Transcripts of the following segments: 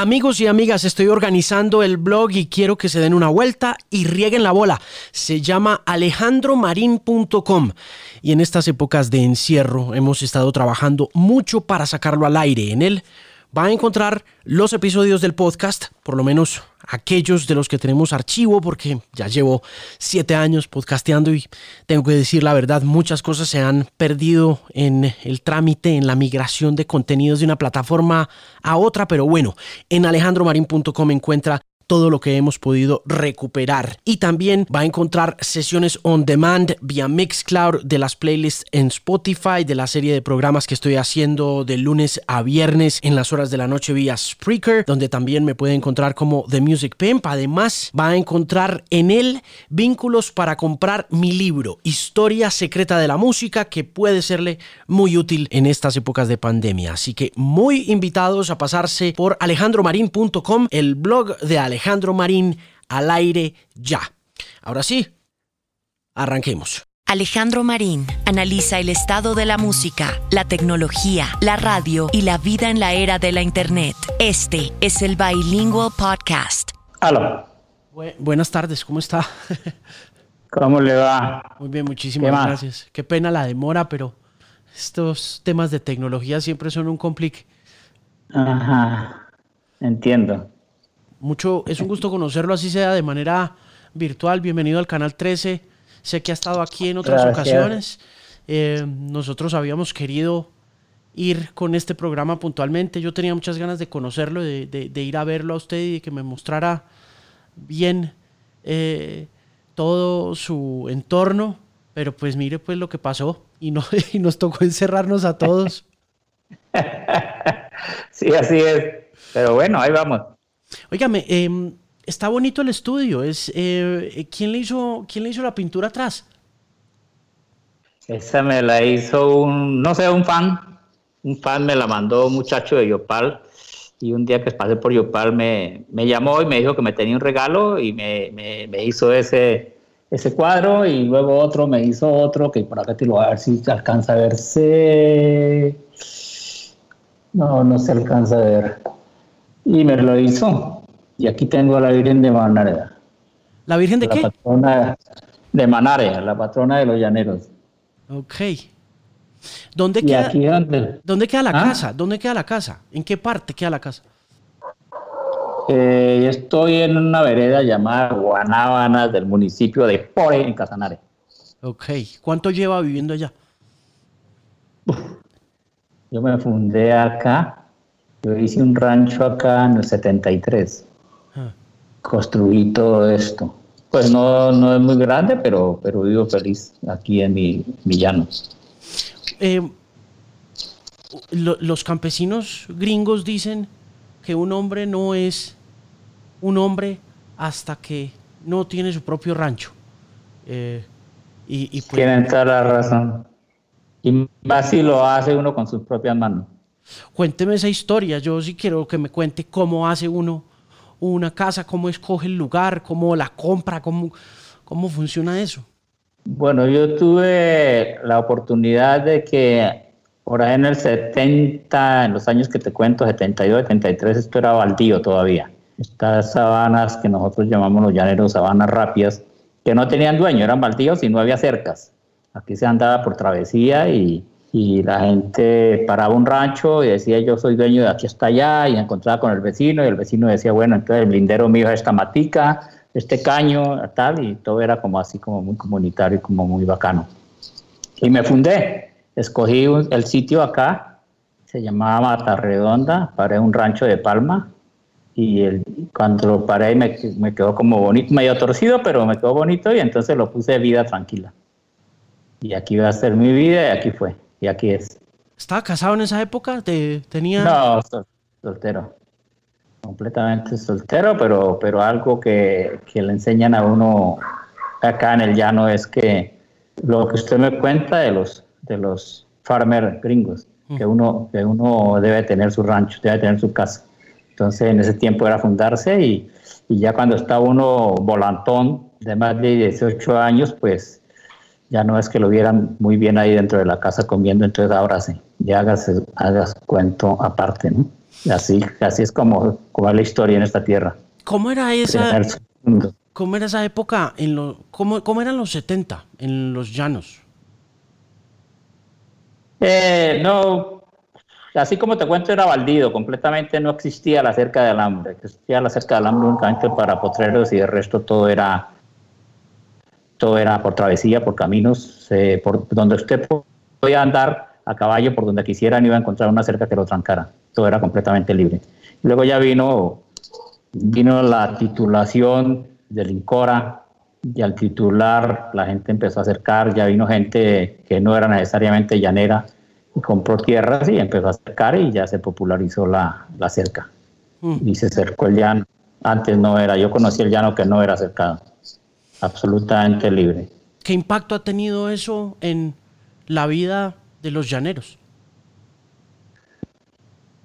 Amigos y amigas, estoy organizando el blog y quiero que se den una vuelta y rieguen la bola. Se llama alejandromarin.com y en estas épocas de encierro hemos estado trabajando mucho para sacarlo al aire. En él va a encontrar los episodios del podcast, por lo menos aquellos de los que tenemos archivo, porque ya llevo siete años podcasteando y tengo que decir la verdad, muchas cosas se han perdido en el trámite, en la migración de contenidos de una plataforma a otra, pero bueno, en alejandromarin.com encuentra todo lo que hemos podido recuperar. Y también va a encontrar sesiones on demand vía Mixcloud de las playlists en Spotify, de la serie de programas que estoy haciendo de lunes a viernes en las horas de la noche vía Spreaker, donde también me puede encontrar como The Music Pimp. Además, va a encontrar en él vínculos para comprar mi libro, Historia Secreta de la Música, que puede serle muy útil en estas épocas de pandemia. Así que muy invitados a pasarse por alejandromarin.com, el blog de Alejandro Alejandro Marín al aire ya. Ahora sí, arranquemos. Alejandro Marín analiza el estado de la música, la tecnología, la radio y la vida en la era de la Internet. Este es el Bilingual Podcast. Aló. buenas tardes, ¿cómo está? ¿Cómo le va? Muy bien, muchísimas gracias. Qué pena la demora, pero estos temas de tecnología siempre son un complique. Ajá, entiendo. Mucho, es un gusto conocerlo, así sea de manera virtual. Bienvenido al Canal 13. Sé que ha estado aquí en otras ocasiones. Eh, nosotros habíamos querido ir con este programa puntualmente. Yo tenía muchas ganas de conocerlo, de, ir a verlo a usted y de que me mostrara bien eh, todo su entorno. Pero pues mire pues lo que pasó y, no, y nos tocó encerrarnos a todos. sí, así es. Pero bueno, ahí vamos. Óigame, em, está bonito el estudio. Es, eh, ¿quién, le hizo, ¿Quién le hizo la pintura atrás? Esa me la hizo un, no sé, un fan. Un fan me la mandó un muchacho de Yopal. Y un día que pasé por Yopal me, me llamó y me dijo que me tenía un regalo y me, me, hizo ese, ese cuadro. Y luego otro me hizo otro que por acá te lo voy a ver si alcanza a verse. No, no se alcanza a ver y me lo hizo. Y aquí tengo a la Virgen de Manarea. ¿La Virgen de la qué? Patrona de Manarea, la patrona de los llaneros. Ok. ¿Dónde queda, dónde... queda la ¿Ah? casa? ¿Dónde queda la casa? ¿En qué parte queda la casa? Eh, estoy en una vereda llamada Guanábanas del municipio de Pore, en Casanare. Ok. ¿Cuánto lleva viviendo allá? Yo me fundé acá yo hice un rancho acá en el 73. Ah. Construí todo esto. Pues no, no es muy grande, pero, pero vivo feliz aquí en mi, llano. Eh, los campesinos gringos dicen que un hombre no es un hombre hasta que no tiene su propio rancho. Eh, y, pues Tienen toda la razón. Y más si lo hace uno con sus propias manos. Cuénteme esa historia. Yo sí quiero que me cuente cómo hace uno una casa, cómo escoge el lugar, cómo la compra, cómo, cómo funciona eso. Bueno, yo tuve la oportunidad de que por en el 70, en los años que te cuento, 72, 73, esto era baldío todavía. Estas sabanas que nosotros llamamos los llaneros sabanas rápidas, que no tenían dueño, eran baldíos y no había cercas. Aquí se andaba por travesía y, y la gente paraba un rancho y decía yo soy dueño de aquí hasta allá y encontraba con el vecino y el vecino decía bueno entonces el lindero mío es esta matica, este caño, tal y todo era como así como muy comunitario y como muy bacano. Y me fundé, escogí el sitio acá, se llamaba Mata Redonda, paré un rancho de palma y el, cuando lo paré me, me quedó como bonito, medio torcido pero me quedó bonito y entonces lo puse vida tranquila. Y aquí va a ser mi vida y aquí fue y aquí es. ¿Estaba casado en esa época? ¿Te, tenía... No, soltero. Completamente soltero, pero, pero algo que, que, le enseñan a uno acá en el llano es que lo que usted me cuenta de los, de los farmer gringos, que, uno, que uno debe tener su rancho, debe tener su casa. Entonces en ese tiempo era fundarse y, y ya cuando está uno volantón de más de 18 años, pues ya no es que lo vieran muy bien ahí dentro de la casa comiendo, entonces ahora sí, ya hagas, hagas cuento aparte, ¿no? Así, así es como, como es la historia en esta tierra. ¿Cómo era esa, cómo era esa época? En lo, cómo, ¿Cómo eran los 70 en los llanos? Eh, no, así como te cuento, era baldío, completamente no existía la cerca de alambre. Existía la cerca de alambre únicamente para potreros y el resto todo era todo era por travesía, por caminos, eh, por donde usted podía andar a caballo por donde quisiera, no iba a encontrar una cerca que lo trancara. Todo era completamente libre. Luego ya vino, vino la titulación del INCORA y al titular la gente empezó a acercar, ya vino gente que no era necesariamente llanera y compró tierras y empezó a acercar y ya se popularizó la, la cerca. Mm. Y se acercó el llano. Antes no era, yo conocí el llano que no era cercado absolutamente libre. ¿Qué impacto ha tenido eso en la vida de los llaneros?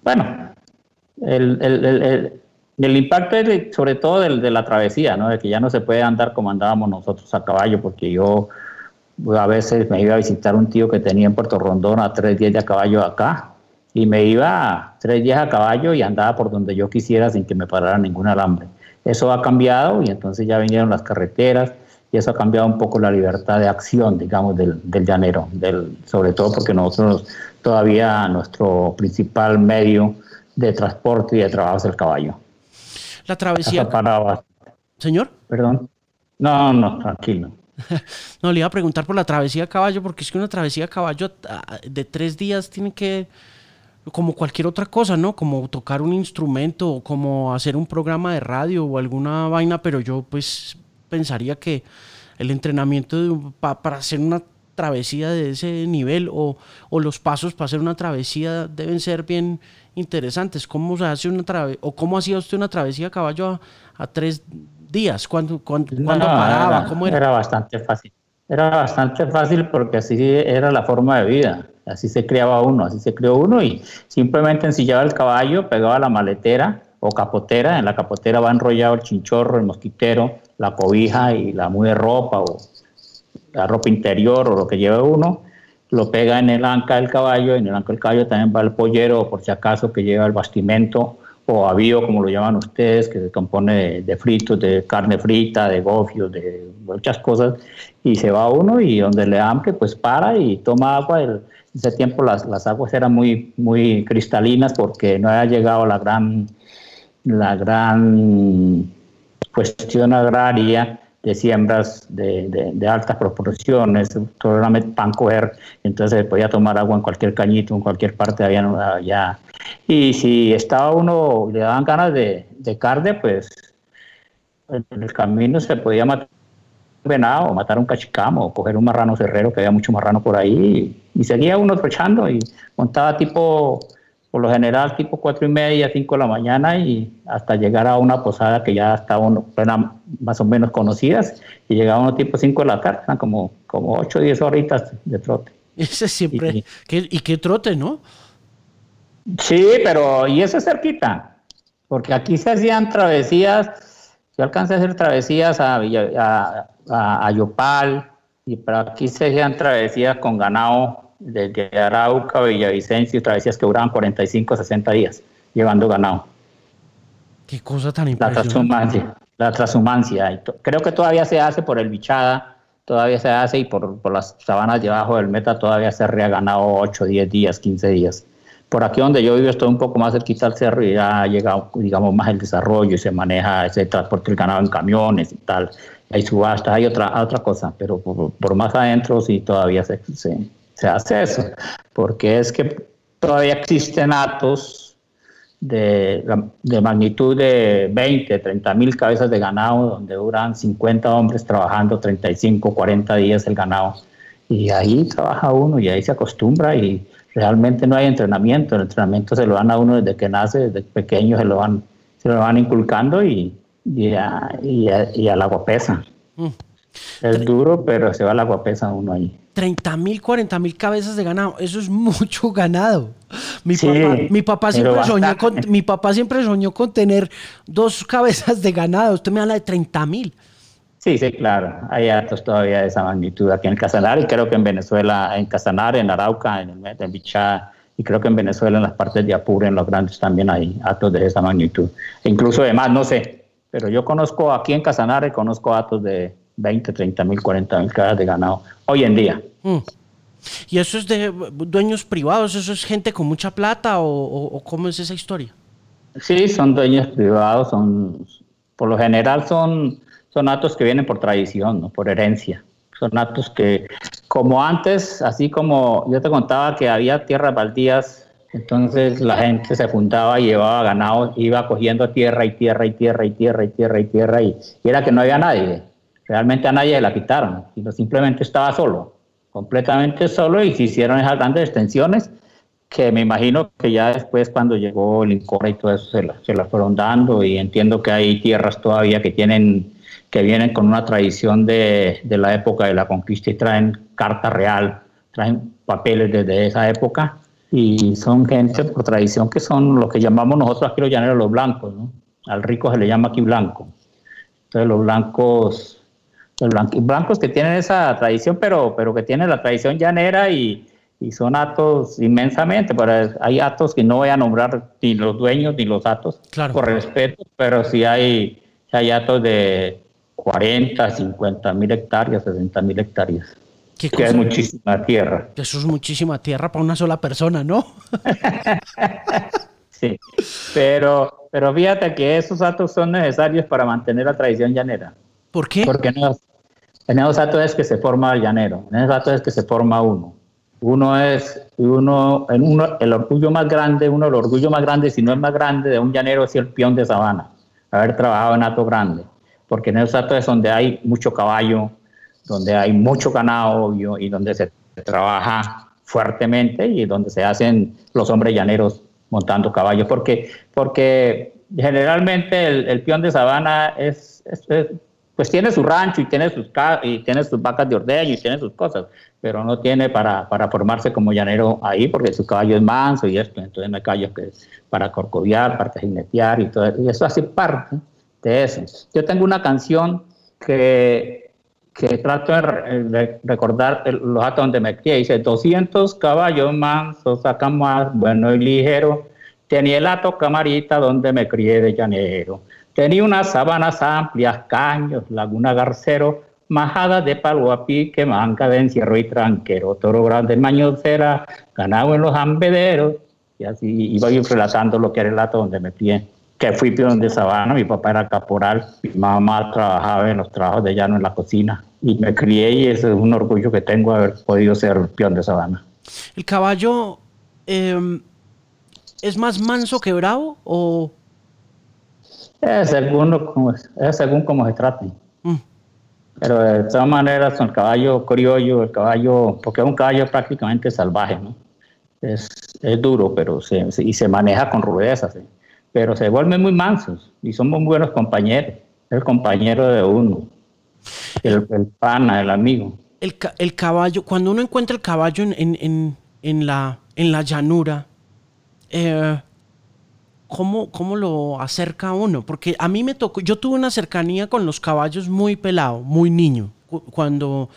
Bueno, el, impacto es sobre todo del, de la travesía, ¿no? de que ya no se puede andar como andábamos nosotros a caballo, porque yo a veces me iba a visitar un tío que tenía en Puerto Rondón a tres días de a caballo acá, y me iba tres días a caballo y andaba por donde yo quisiera sin que me parara ningún alambre. Eso ha cambiado y entonces ya vinieron las carreteras y eso ha cambiado un poco la libertad de acción, digamos, del, llanero, del, sobre todo porque nosotros todavía nuestro principal medio de transporte y de trabajo es el caballo. La travesía... Señor. Perdón. No, no, tranquilo. no, le iba a preguntar por la travesía a caballo, porque es que una travesía a caballo ah, de tres días tiene que como cualquier otra cosa, ¿no? Como tocar un instrumento o como hacer un programa de radio o alguna vaina, pero yo pues pensaría que el entrenamiento para hacer una travesía de ese nivel o, los pasos para hacer una travesía deben ser bien interesantes. ¿Cómo se hace una travesía o cómo hacía usted una travesía a caballo a, tres días? ¿Cuándo, cuándo, paraba? Era, ¿Cómo era? Era bastante fácil. Era bastante fácil porque así era la forma de vida. Así se criaba uno, así se crió uno y simplemente ensillaba el caballo, pegaba la maletera o capotera. En la capotera va enrollado el chinchorro, el mosquitero, la cobija y la muy de ropa o la ropa interior o lo que lleve uno. Lo pega en el anca del caballo. En el anca del caballo también va el pollero, por si acaso, que lleva el bastimento o avío, como lo llaman ustedes, que se compone de, fritos, de carne frita, de gofios, de muchas cosas, y se va uno y donde le hambre, pues para y toma agua. El, en ese tiempo las, aguas eran muy, muy cristalinas porque no había llegado la gran, la gran cuestión agraria de siembras de, altas proporciones, todo era pan coger, entonces se podía tomar agua en cualquier cañito, en cualquier parte había ya. Y si estaba uno, le daban ganas de, de carne, pues en el camino se podía matar venado, matar un cachicamo, o coger un marrano cerrero, que había mucho marrano por ahí, y, seguía uno trochando y montaba tipo, por lo general, tipo cuatro y media, cinco de la mañana, y hasta llegar a una posada que ya estaba uno, más o menos conocidas, y llegaba uno tipo cinco de la tarde, eran como, como ocho o diez horitas de trote. Ese siempre, y, ¿y qué trote, no? Sí, pero, y eso es cerquita, porque aquí se hacían travesías, yo alcancé a hacer travesías a, a, a, Yopal, y para aquí se hacían travesías con ganado desde Arauca, Villavicencio, travesías que duraban 45, 60 días llevando ganado. Qué cosa tan impresionante. La transhumancia, Creo que todavía se hace por el bichada, todavía se hace y por, por las sabanas debajo del meta todavía se ría ganado 8, 10 días, 15 días. Por aquí donde yo vivo estoy un poco más cerquita al cerro y ya ha llegado, digamos, más el desarrollo y se maneja ese transporte del ganado en camiones y tal hay subastas, hay otra, otra cosa, pero por, más adentro sí todavía se, se, hace eso, porque es que todavía existen actos de, de magnitud de 20, 30 mil cabezas de ganado, donde duran 50 hombres trabajando 35, 40 días el ganado. Y ahí trabaja uno y ahí se acostumbra y realmente no hay entrenamiento. El entrenamiento se lo dan a uno desde que nace, desde pequeño se lo van, se lo van inculcando y, y, a, y, al agua pesa. Mm. Es duro, pero se va al agua pesa uno ahí. 30 mil, 40 mil cabezas de ganado, eso es mucho ganado. Mi, papá, mi, papá siempre soñó con, mi papá siempre soñó con tener dos cabezas de ganado. Usted me habla de 30 mil. Sí, sí, claro. Hay datos todavía de esa magnitud aquí en Casanar y creo que en Venezuela, en Casanar, en Arauca, en, en Bichá, y creo que en Venezuela, en las partes de Apure, en los grandes también hay atos de esa magnitud. E incluso además, no sé, pero yo conozco aquí en Casanare, conozco atos de 20, 30 mil, 40 mil cabezas de ganado hoy en día. Mm. ¿Y eso es de dueños privados? ¿Eso es gente con mucha plata o, cómo es esa historia? Sí, son dueños privados, son, por lo general son, son actos que vienen por tradición, ¿no? por herencia. Son actos que, como antes, así como yo te contaba que había tierras baldías, entonces la gente se juntaba y llevaba ganado, iba cogiendo tierra y tierra y tierra y tierra y tierra y tierra y, y era que no había nadie. Realmente a nadie la quitaron, sino simplemente estaba solo completamente solo y se hicieron esas grandes extensiones que me imagino que ya después cuando llegó el Incora y todo eso se las la fueron dando y entiendo que hay tierras todavía que tienen que vienen con una tradición de, de la época de la conquista y traen carta real, traen papeles desde esa época y son gente por tradición que son lo que llamamos nosotros aquí los llaneros los blancos, ¿no? Al rico se le llama aquí blanco. Entonces los blancos los blancos que tienen esa tradición, pero, pero que tienen la tradición llanera y, y son atos inmensamente, pero hay atos que no voy a nombrar ni los dueños ni los atos, por respeto, pero sí hay, hay atos de 40, 50 mil hectáreas, 60 mil hectáreas. Que es muchísima tierra. Eso es muchísima tierra para una sola persona, ¿no? sí, pero, pero fíjate que esos atos son necesarios para mantener la tradición llanera. ¿Por qué? Porque no, en esos datos es que se forma el llanero, en esos datos es que se forma uno. Uno es, uno, en uno, el orgullo más grande, uno el orgullo más grande, si no es más grande de un llanero es el peón de sabana, haber trabajado en ato grande, porque en esos datos es donde hay mucho caballo, donde hay mucho ganado y, donde se trabaja fuertemente y donde se hacen los hombres llaneros montando caballos, porque, porque generalmente el, peón de sabana es, es pues tiene su rancho y tiene sus, y tiene sus vacas de ordeño y tiene sus cosas, pero no tiene para, para formarse como llanero ahí porque su caballo es manso y esto, entonces no hay caballos que para corcoviar, para jinetear y todo y eso hace parte de eso. Yo tengo una canción que, que trato de recordar los datos donde me crié, dice 200 caballos mansos, sacan más bueno y ligero, tenía el ato camarita donde me crié de llanero. Tenía unas sabanas amplias, caños, laguna garcero, majada de palo a pique, manca de encierro y tranquero, toro grande mañocera, ganado en los ambederos, y así iba yo relatando lo que era el lato donde me pie, que fui peón de sabana, mi papá era caporal, mi mamá trabajaba en los trabajos de llano en la cocina, y me crié y ese es un orgullo que tengo haber podido ser peón de sabana. ¿El caballo em, es más manso que bravo o es según, como, es según cómo se trate. Mm. Pero de todas maneras, el caballo criollo, el caballo, porque es un caballo prácticamente salvaje, ¿no? Es, es duro, pero se, y se maneja con rudeza, pero se vuelven muy mansos y son muy buenos compañeros. El compañero de uno, el, el pana, el amigo. El, el, caballo, cuando uno encuentra el caballo en, en, en, la, en la llanura, eh, ¿cómo, lo acerca uno? Porque a mí me tocó, yo tuve una cercanía con los caballos muy pelado, muy niño. Cuando,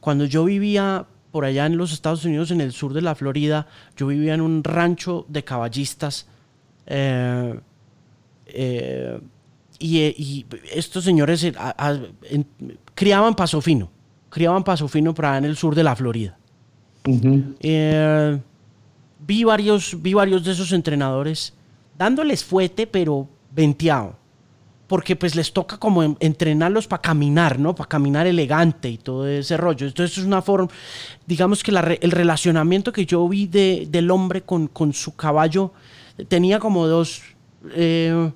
cuando yo vivía por allá en los Estados Unidos, en el sur de la Florida, yo vivía en un rancho de caballistas. Eh, eh, y, estos señores eh, criaban paso fino, criaban paso fino para en el sur de la Florida. vi, varios, vi varios de esos entrenadores dándoles fuete, pero venteado. Porque pues les toca como entrenarlos para caminar, ¿no? Para caminar elegante y todo ese rollo. Entonces es una forma, digamos que el relacionamiento que yo vi de, del hombre con, con, su caballo tenía como dos eh,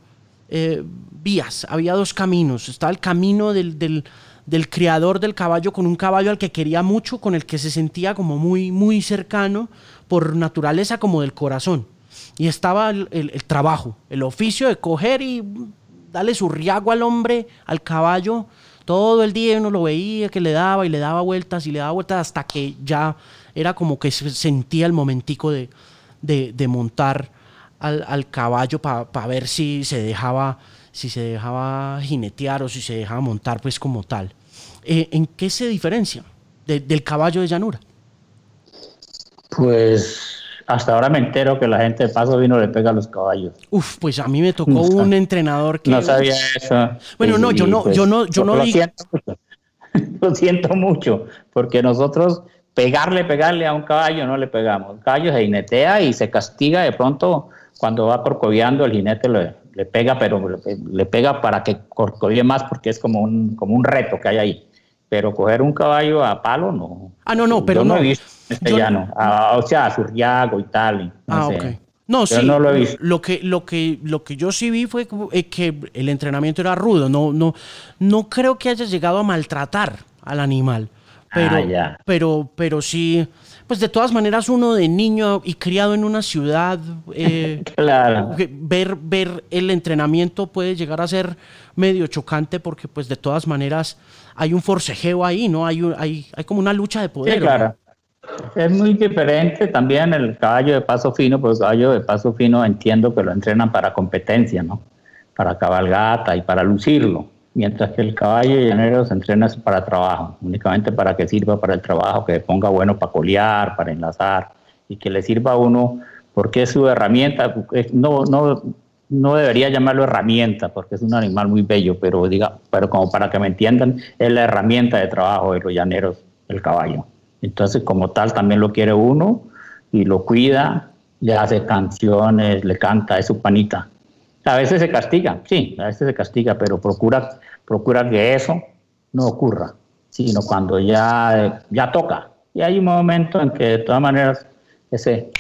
eh, vías, había dos caminos. Estaba el camino del, del, del criador del caballo con un caballo al que quería mucho, con el que se sentía como muy, muy cercano por naturaleza como del corazón. Y estaba el, trabajo, el oficio de coger y darle su riago al hombre, al caballo. Todo el día uno lo veía que le daba y le daba vueltas y le daba vueltas hasta que ya era como que se sentía el momentico de, montar al, caballo para ver si se dejaba si se dejaba jinetear o si se dejaba montar pues como tal. Eh, ¿En qué se diferencia del caballo de llanura? Pues hasta ahora me entero que la gente de paso vino le pega a los caballos. Uf, pues a mí me tocó un entrenador que no sabía eso. Bueno, no, yo no, pues, yo no, yo no lo siento mucho. Lo siento mucho, porque nosotros pegarle, pegarle a un caballo no le pegamos. El caballo se jinetea y se castiga de pronto cuando va corcoviando, el jinete le, le pega, pero le, le pega para que corcovie más porque es como un, como un reto que hay ahí. Pero coger un caballo a palo no. Ah, no, no, pero Yo no, no. he visto este Yo- llano. Ah, o sea, a Surriago y tal. no Ah, sé. ok. No, Yo sí. no lo he visto. Lo que, lo que, lo que yo sí vi fue como, eh, que el entrenamiento era rudo. No, no, no creo que haya llegado a maltratar al animal. Pero, Ah, ya. pero, pero sí, pues de todas maneras uno de niño y criado en una ciudad, eh, Claro. ver, ver el entrenamiento puede llegar a ser medio chocante porque pues de todas maneras hay un forcejeo ahí, ¿no? Hay, un- hay, hay como una lucha de poder. Sí, ¿no? claro. Es muy diferente también el caballo de paso fino, pues caballo de paso fino entiendo que lo entrenan para competencia, ¿no? Para cabalgata y para lucirlo. Mientras que el caballo llanero se entrena para trabajo, únicamente para que sirva para el trabajo, que ponga bueno para colear, para enlazar y que le sirva a uno, porque es su herramienta. No, no, no debería llamarlo herramienta, porque es un animal muy bello, pero, diga, pero como para que me entiendan, es la herramienta de trabajo de los llaneros, el caballo. Entonces, como tal, también lo quiere uno y lo cuida, le hace canciones, le canta, es su panita. A veces se castiga, sí, a veces se castiga, pero procura, procura que eso no ocurra, sino cuando ya, ya toca. Y hay un momento en que de todas maneras ese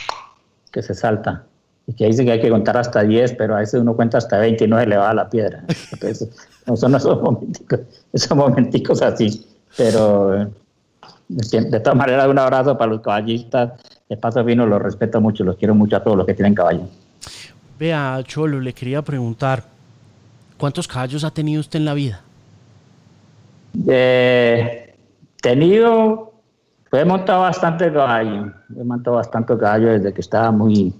que se salta y que dice que hay que contar hasta 10, pero a veces uno cuenta hasta 20 y no se le va la piedra. Entonces, no son esos momenticos, esos momenticos así, pero eh, de todas maneras un abrazo para los caballistas de Paso Fino, los respeto mucho, los quiero mucho a todos los que tienen caballo. Vea, Cholo, le quería preguntar, ¿cuántos caballos ha tenido usted en la vida? Eh, tenido, he montado bastante caballo, he montado bastante caballo desde que estaba muy,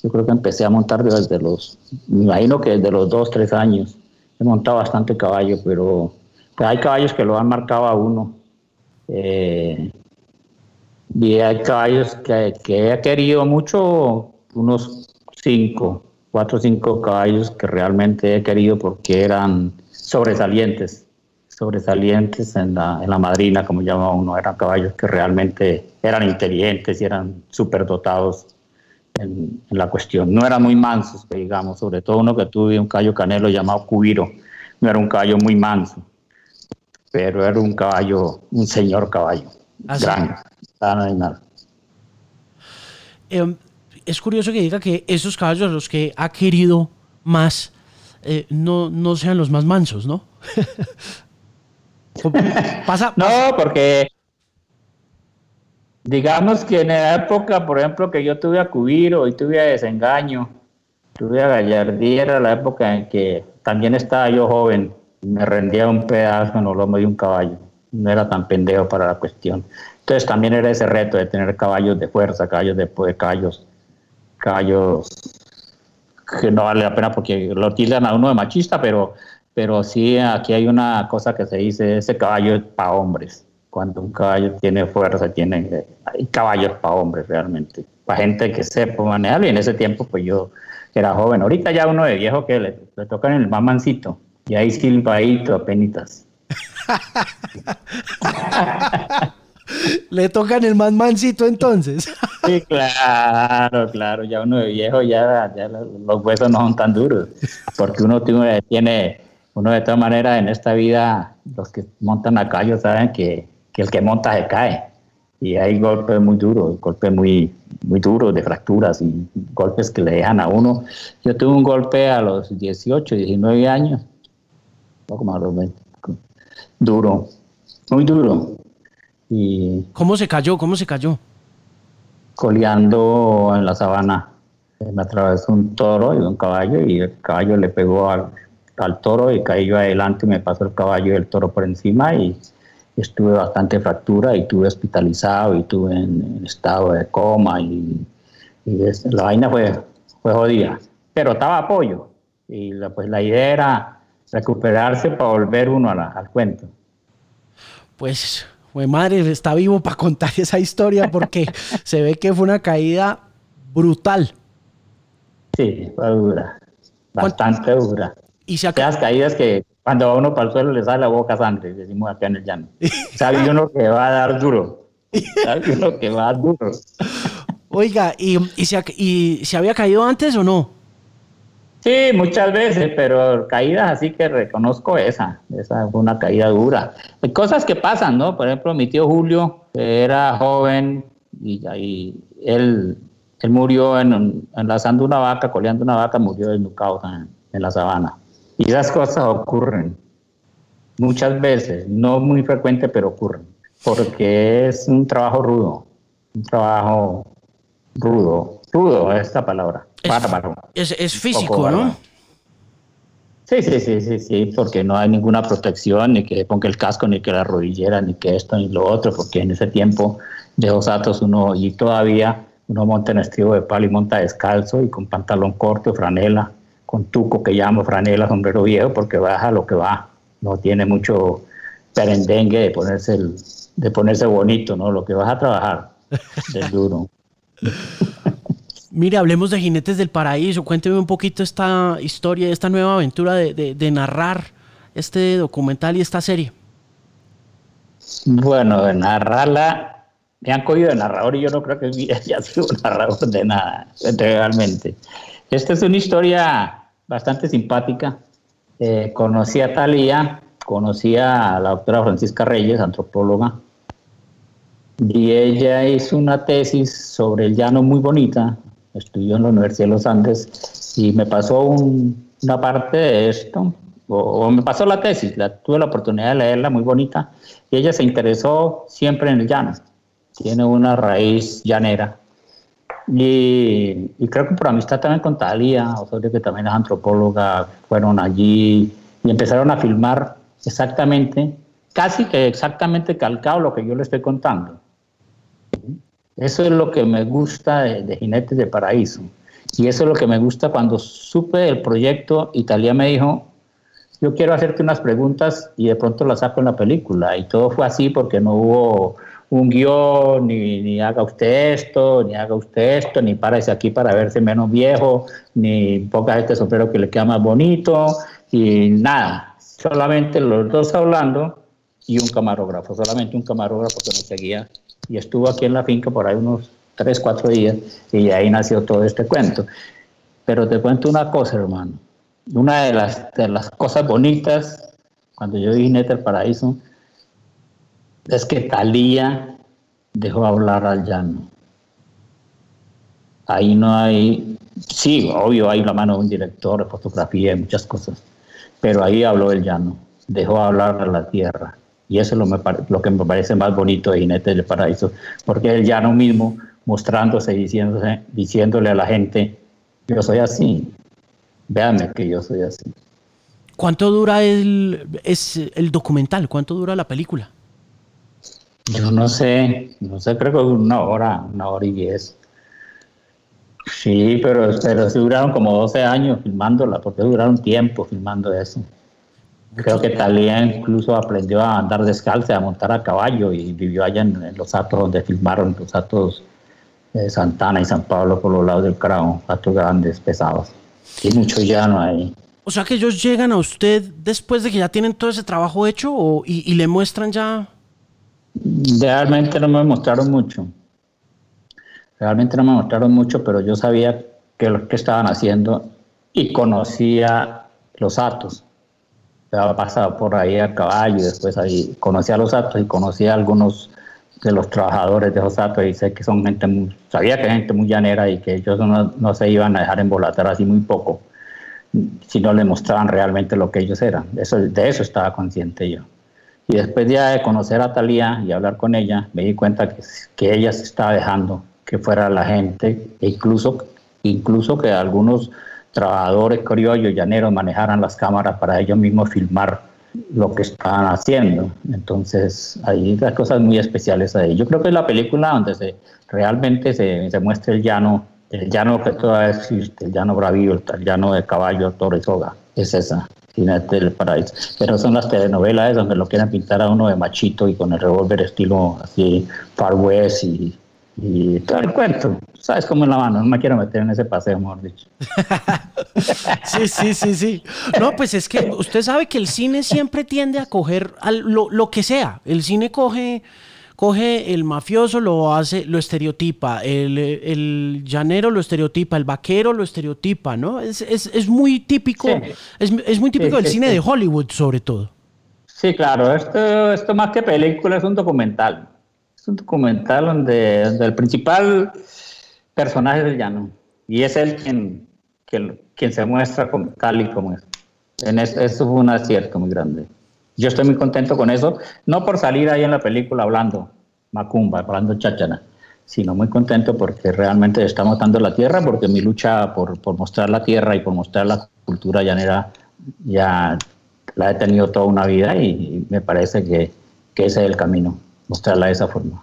yo creo que empecé a montar desde los, me imagino que desde los dos, tres años, he montado bastante caballo, pero pues hay caballos que lo han marcado a uno. Eh, y hay caballos que, que he querido mucho, unos cinco, cuatro o cinco caballos que realmente he querido porque eran sobresalientes, sobresalientes en la, en la madrina, como llama uno, eran caballos que realmente eran inteligentes y eran súper dotados en, en, la cuestión. No eran muy mansos, digamos, sobre todo uno que tuve, un caballo canelo llamado Cubiro, no era un caballo muy manso, pero era un caballo, un señor caballo, ¿Ah, sí? grande, gran animal. Eh, es curioso que diga que esos caballos a los que ha querido más eh, no, no sean los más mansos, ¿no? pasa, No, porque digamos que en la época, por ejemplo, que yo tuve a Cubiro y tuve a Desengaño, tuve a Gallardía, era la época en que también estaba yo joven, me rendía un pedazo en los lomos de un caballo, no era tan pendejo para la cuestión. Entonces también era ese reto de tener caballos de fuerza, caballos de, de caballos, caballos que no vale la pena porque lo tildan a uno de machista, pero, pero sí aquí hay una cosa que se dice, ese caballo es para hombres. Cuando un caballo tiene fuerza, tiene, hay caballos para hombres realmente, para gente que sepa manejarlo. Y en ese tiempo, pues yo era joven. Ahorita ya uno de viejo que le, tocan el mamancito y ahí silbadito, apenitas. le tocan el más mansito entonces. Sí, claro, claro, ya uno de viejo, ya, los huesos no son tan duros, porque uno tiene, uno de todas maneras en esta vida, los que montan a caballo saben que, que el que monta se cae, y hay golpes muy duros, golpes muy, muy duros de fracturas y golpes que le dejan a uno. Yo tuve un golpe a los 18, 19 años, poco más a los 20, duro, muy duro. Y ¿Cómo se cayó? ¿Cómo se cayó? coleando en la sabana. Me atravesó un toro y un caballo y el caballo le pegó al, al toro y caí yo adelante y me pasó el caballo y el toro por encima y estuve bastante fractura y estuve hospitalizado y estuve en, en estado de coma y, y es, la vaina fue, fue jodida. Pero estaba apoyo y la, pues la idea era recuperarse para volver uno a la, al cuento. Pues, güey, madre, está vivo para contar esa historia porque se ve que fue una caída Brutal. Sí, fue dura. Bastante dura. Y se Las caídas que cuando va uno para el suelo le sale la boca sangre, decimos acá en el llano. Sabe uno que va a dar duro. Sabe uno que va a dar duro. Oiga, ¿y, se, ¿y se había caído antes o no? Sí, muchas veces, pero caídas así que reconozco esa. Esa fue una caída dura. Hay cosas que pasan, ¿no? Por ejemplo, mi tío Julio era joven y, él, él murió en, enlazando una vaca, coleando una vaca, murió desnucado en, en la sabana. Y esas cosas ocurren muchas veces, no muy frecuente, pero ocurren, porque es un trabajo rudo, un trabajo rudo, rudo es esta palabra, es, bárbaro. Es, físico, ¿no? Sí, sí, sí, sí, sí, porque no hay ninguna protección, ni que ponga el casco, ni que la rodillera, ni que esto, ni lo otro, porque en ese tiempo de dos atos uno, y todavía uno monta en estribo de palo y monta descalzo y con pantalón corto, franela, con tuco que llamo franela, sombrero viejo, porque baja lo que va, no tiene mucho perendengue de ponerse, el, de ponerse bonito, ¿no? Lo que vas a trabajar, del duro. Mire, hablemos de Jinetes del Paraíso. Cuénteme un poquito esta historia, esta nueva aventura de, narrar este documental y esta serie. Bueno, de narrarla, me han cogido de narrador y yo no creo que haya sido narrador de nada, realmente. Esta es una historia bastante simpática. Eh, conocí a Talía, conocí a la doctora Francisca Reyes, antropóloga, y ella hizo una tesis sobre el llano muy bonita, estudió en la Universidad de los Andes y me pasó una parte de esto, o, me pasó la tesis, la, tuve la oportunidad de leerla muy bonita y ella se interesó siempre en el llano, tiene una raíz llanera. Y, creo que por amistad también con Talía, Osorio, que también es antropóloga, fueron allí y empezaron a filmar exactamente, casi que exactamente calcado lo que yo le estoy contando. Eso es lo que me gusta de, Jinetes de Paraíso. Y eso es lo que me gusta cuando supe el proyecto, Italia me dijo, yo quiero hacerte unas preguntas y de pronto las saco en la película. Y todo fue así porque no hubo un guion, ni, ni, haga usted esto, ni haga usted esto, ni párese aquí para verse menos viejo, ni ponga este sombrero que le queda más bonito, y nada. Solamente los dos hablando y un camarógrafo, solamente un camarógrafo que nos seguía y estuvo aquí en la finca por ahí unos tres, cuatro días y ahí nació todo este cuento. Pero te cuento una cosa, hermano. Una de las, de las cosas bonitas cuando yo vine al paraíso es que Talía dejó hablar al llano. Ahí no hay, sí, obvio, hay la mano de un director de fotografía y muchas cosas, pero ahí habló el llano, dejó hablar a la tierra. Y eso es lo, me, lo que me parece más bonito de Jinete del Paraíso, porque el llano mismo mostrándose y diciéndose, diciéndole a la gente, yo soy así, véanme que yo soy así. ¿Cuánto dura el, es el documental? ¿Cuánto dura la película? Yo no sé, no sé, creo que una hora, una hora y diez. Sí, pero, pero sí duraron como 12 años filmándola, porque duraron tiempo filmando eso. Creo que Talía incluso aprendió a andar descalza, a montar a caballo y vivió allá en, los atos donde filmaron los atos de Santana y San Pablo por los lados del Crown, atos grandes, pesados. Y mucho llano ahí. O sea que ellos llegan a usted después de que ya tienen todo ese trabajo hecho o, y, y le muestran ya. Realmente no me mostraron mucho. Realmente no me mostraron mucho, pero yo sabía que lo que estaban haciendo y conocía los atos había pasado por ahí a caballo y después ahí conocía a los atos y conocía a algunos de los trabajadores de esos atos y sé que son gente muy, sabía que gente muy llanera y que ellos no, no se iban a dejar embolatar así muy poco si no le mostraban realmente lo que ellos eran. Eso, de eso estaba consciente yo. Y después ya de conocer a Talía y hablar con ella, me di cuenta que, que ella se estaba dejando que fuera la gente, e incluso, incluso que algunos trabajadores criollos, llaneros, manejaran las cámaras para ellos mismos filmar lo que estaban haciendo. Entonces, hay las cosas muy especiales ahí. Yo creo que es la película donde se, realmente se, se muestra el llano, el llano que todavía existe, el llano bravío, el llano de caballo, toro y soga. Es esa, Jinete del Paraíso. Pero son las telenovelas donde lo quieren pintar a uno de machito y con el revólver estilo así Far West y y todo el cuento. Sabes cómo es la mano, no me quiero meter en ese paseo, mejor dicho. sí, sí, sí, sí. No, pues es que usted sabe que el cine siempre tiende a coger lo, lo, que sea. El cine coge, coge el mafioso, lo hace, lo estereotipa, el, el llanero lo estereotipa, el vaquero lo estereotipa, ¿no? Es, es, es muy típico, es, es, muy típico del cine de Hollywood, sobre todo. Sí, claro, esto, esto más que película es un documental. Es un documental donde, el principal personaje es llano y es él quien, quien, se muestra como, tal y como es. Eso, fue un acierto muy grande. Yo estoy muy contento con eso, no por salir ahí en la película hablando macumba, hablando chachana, sino muy contento porque realmente estamos dando la tierra, porque mi lucha por, por mostrar la tierra y por mostrar la cultura llanera ya la he tenido toda una vida y, me parece que, que ese es el camino mostrarla de esa forma.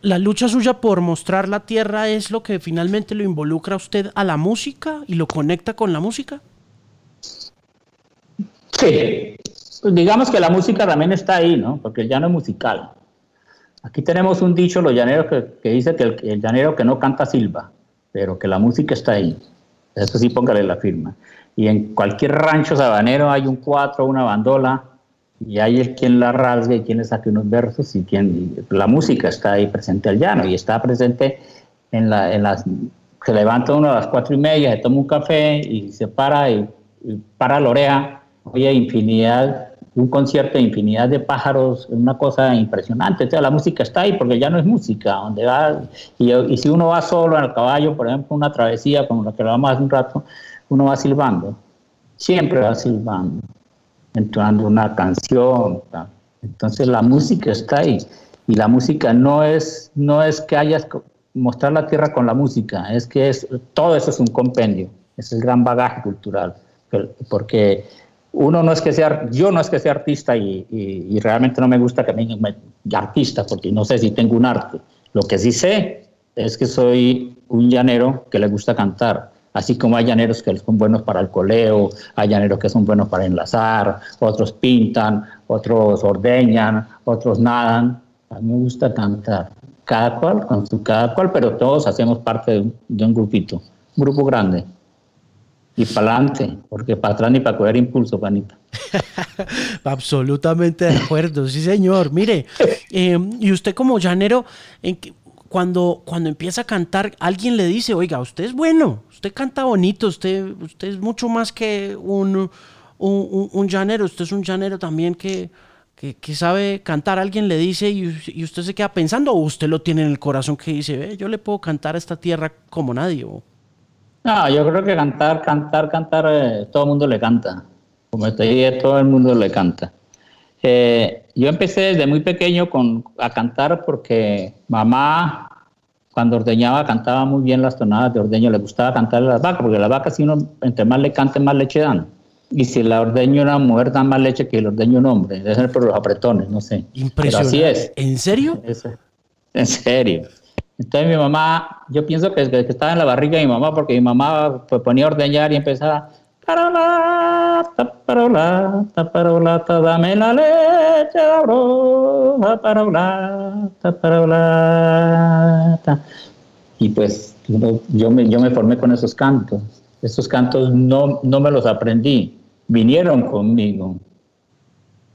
La lucha suya por mostrar la tierra es lo que finalmente lo involucra a usted a la música y lo conecta con la música. Sí, pues digamos que la música también está ahí, ¿no? Porque el llano es musical. Aquí tenemos un dicho, los llaneros, que, dice que el, llanero que no canta silba, pero que la música está ahí. Eso sí, póngale la firma. Y en cualquier rancho sabanero hay un cuatro, una bandola, y hay el quien la rasgue y quien le saque unos versos y quien la música está ahí presente al llano. Y está presente en, la, en las se levanta uno a las cuatro y media, se toma un café y se para y, para la oreja, oye infinidad, un concierto de infinidad de pájaros, una cosa impresionante. O la música está ahí porque ya no es música, donde va, y, si uno va solo en el caballo, por ejemplo, una travesía como la que vamos hace un rato, uno va silbando, siempre va silbando entrando una canción. Entonces la música está ahí. Y la música no es, no es que hayas mostrar la tierra con la música, es que es, todo eso es un compendio, es el gran bagaje cultural. Porque uno no es que sea, yo no es que sea artista y, y, realmente no me gusta que me digan artista, porque no sé si tengo un arte. Lo que sí sé es que soy un llanero que le gusta cantar Así como hay llaneros que son buenos para el coleo, hay llaneros que son buenos para enlazar, otros pintan, otros ordeñan, otros nadan. A mí me gusta cantar, cada cual con su cada cual, pero todos hacemos parte de un, grupito, un grupo grande. Y para adelante, porque para atrás ni para coger impulso, panita. Absolutamente de acuerdo, sí señor. Mire, eh, y usted como llanero, ¿en qué, cuando, cuando empieza a cantar, alguien le dice, oiga, usted es bueno, usted canta bonito, usted, usted es mucho más que un, un, llanero, usted es un llanero también que, que, sabe cantar. Alguien le dice y, usted se queda pensando, o usted lo tiene en el corazón que dice, yo le puedo cantar a esta tierra como nadie. No, yo creo que cantar, cantar, cantar, eh, todo el mundo le canta. Como dije, todo el mundo le canta. Eh, yo empecé desde muy pequeño con, a cantar porque mamá, cuando ordeñaba, cantaba muy bien las tonadas de ordeño. Le gustaba cantarle a las vacas, porque las vacas, si uno entre más le cante, más leche dan. Y si la ordeño una mujer, dan más leche que el ordeño un hombre. Debe ser por los apretones, no sé. Impresionante. así es. ¿En serio? en serio. Entonces mi mamá, yo pienso que, que, estaba en la barriga de mi mamá, porque mi mamá pues, ponía a ordeñar y empezaba Parolata, parolata, parolata, dame la leche sabrosa, parolata, parolata. Y pues yo me, yo me formé con esos cantos. Esos cantos no, no me los aprendí, vinieron conmigo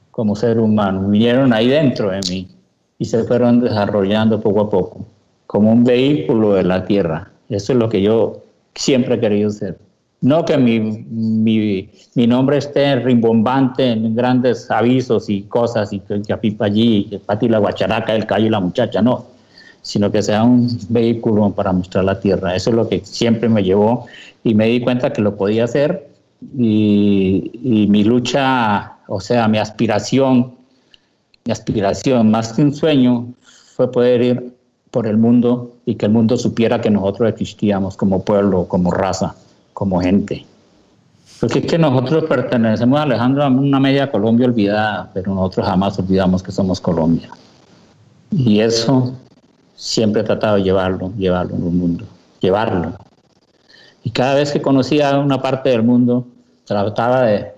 como ser humano, vinieron ahí dentro de mí y se fueron desarrollando poco a poco, como un vehículo de la tierra. Eso es lo que yo siempre he querido ser. No que mi, mi, mi, nombre esté rimbombante en grandes avisos y cosas y que, pipa allí, que pati la guacharaca, el callo y la muchacha, no, sino que sea un vehículo para mostrar la tierra. Eso es lo que siempre me llevó y me di cuenta que lo podía hacer y, y mi lucha, o sea, mi aspiración, mi aspiración, más que un sueño, fue poder ir por el mundo y que el mundo supiera que nosotros existíamos como pueblo, como raza como gente. Porque es que nosotros pertenecemos, Alejandro, a una media Colombia olvidada, pero nosotros jamás olvidamos que somos Colombia. Y eso siempre he tratado de llevarlo, llevarlo en el mundo, llevarlo. Y cada vez que conocía una parte del mundo, trataba de,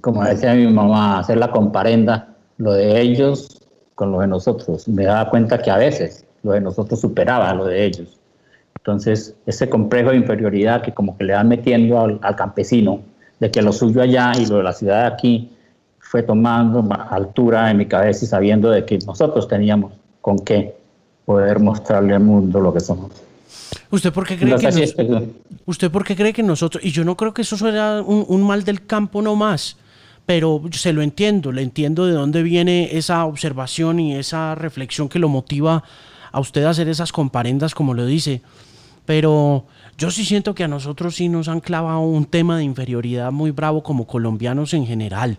como decía mi mamá, hacer la comparenda, lo de ellos con lo de nosotros. Me daba cuenta que a veces lo de nosotros superaba lo de ellos. Entonces, ese complejo de inferioridad que como que le van metiendo al, campesino, de que lo suyo allá y lo de la ciudad de aquí fue tomando altura en mi cabeza y sabiendo de que nosotros teníamos con qué poder mostrarle al mundo lo que somos. ¿Usted por qué cree, que, ¿usted por qué cree que nosotros, y yo no creo que eso sea un, un mal del campo no más, pero se lo entiendo, le entiendo de dónde viene esa observación y esa reflexión que lo motiva a usted a hacer esas comparendas, como lo dice. Pero yo sí siento que a nosotros sí nos han clavado un tema de inferioridad muy bravo como colombianos en general.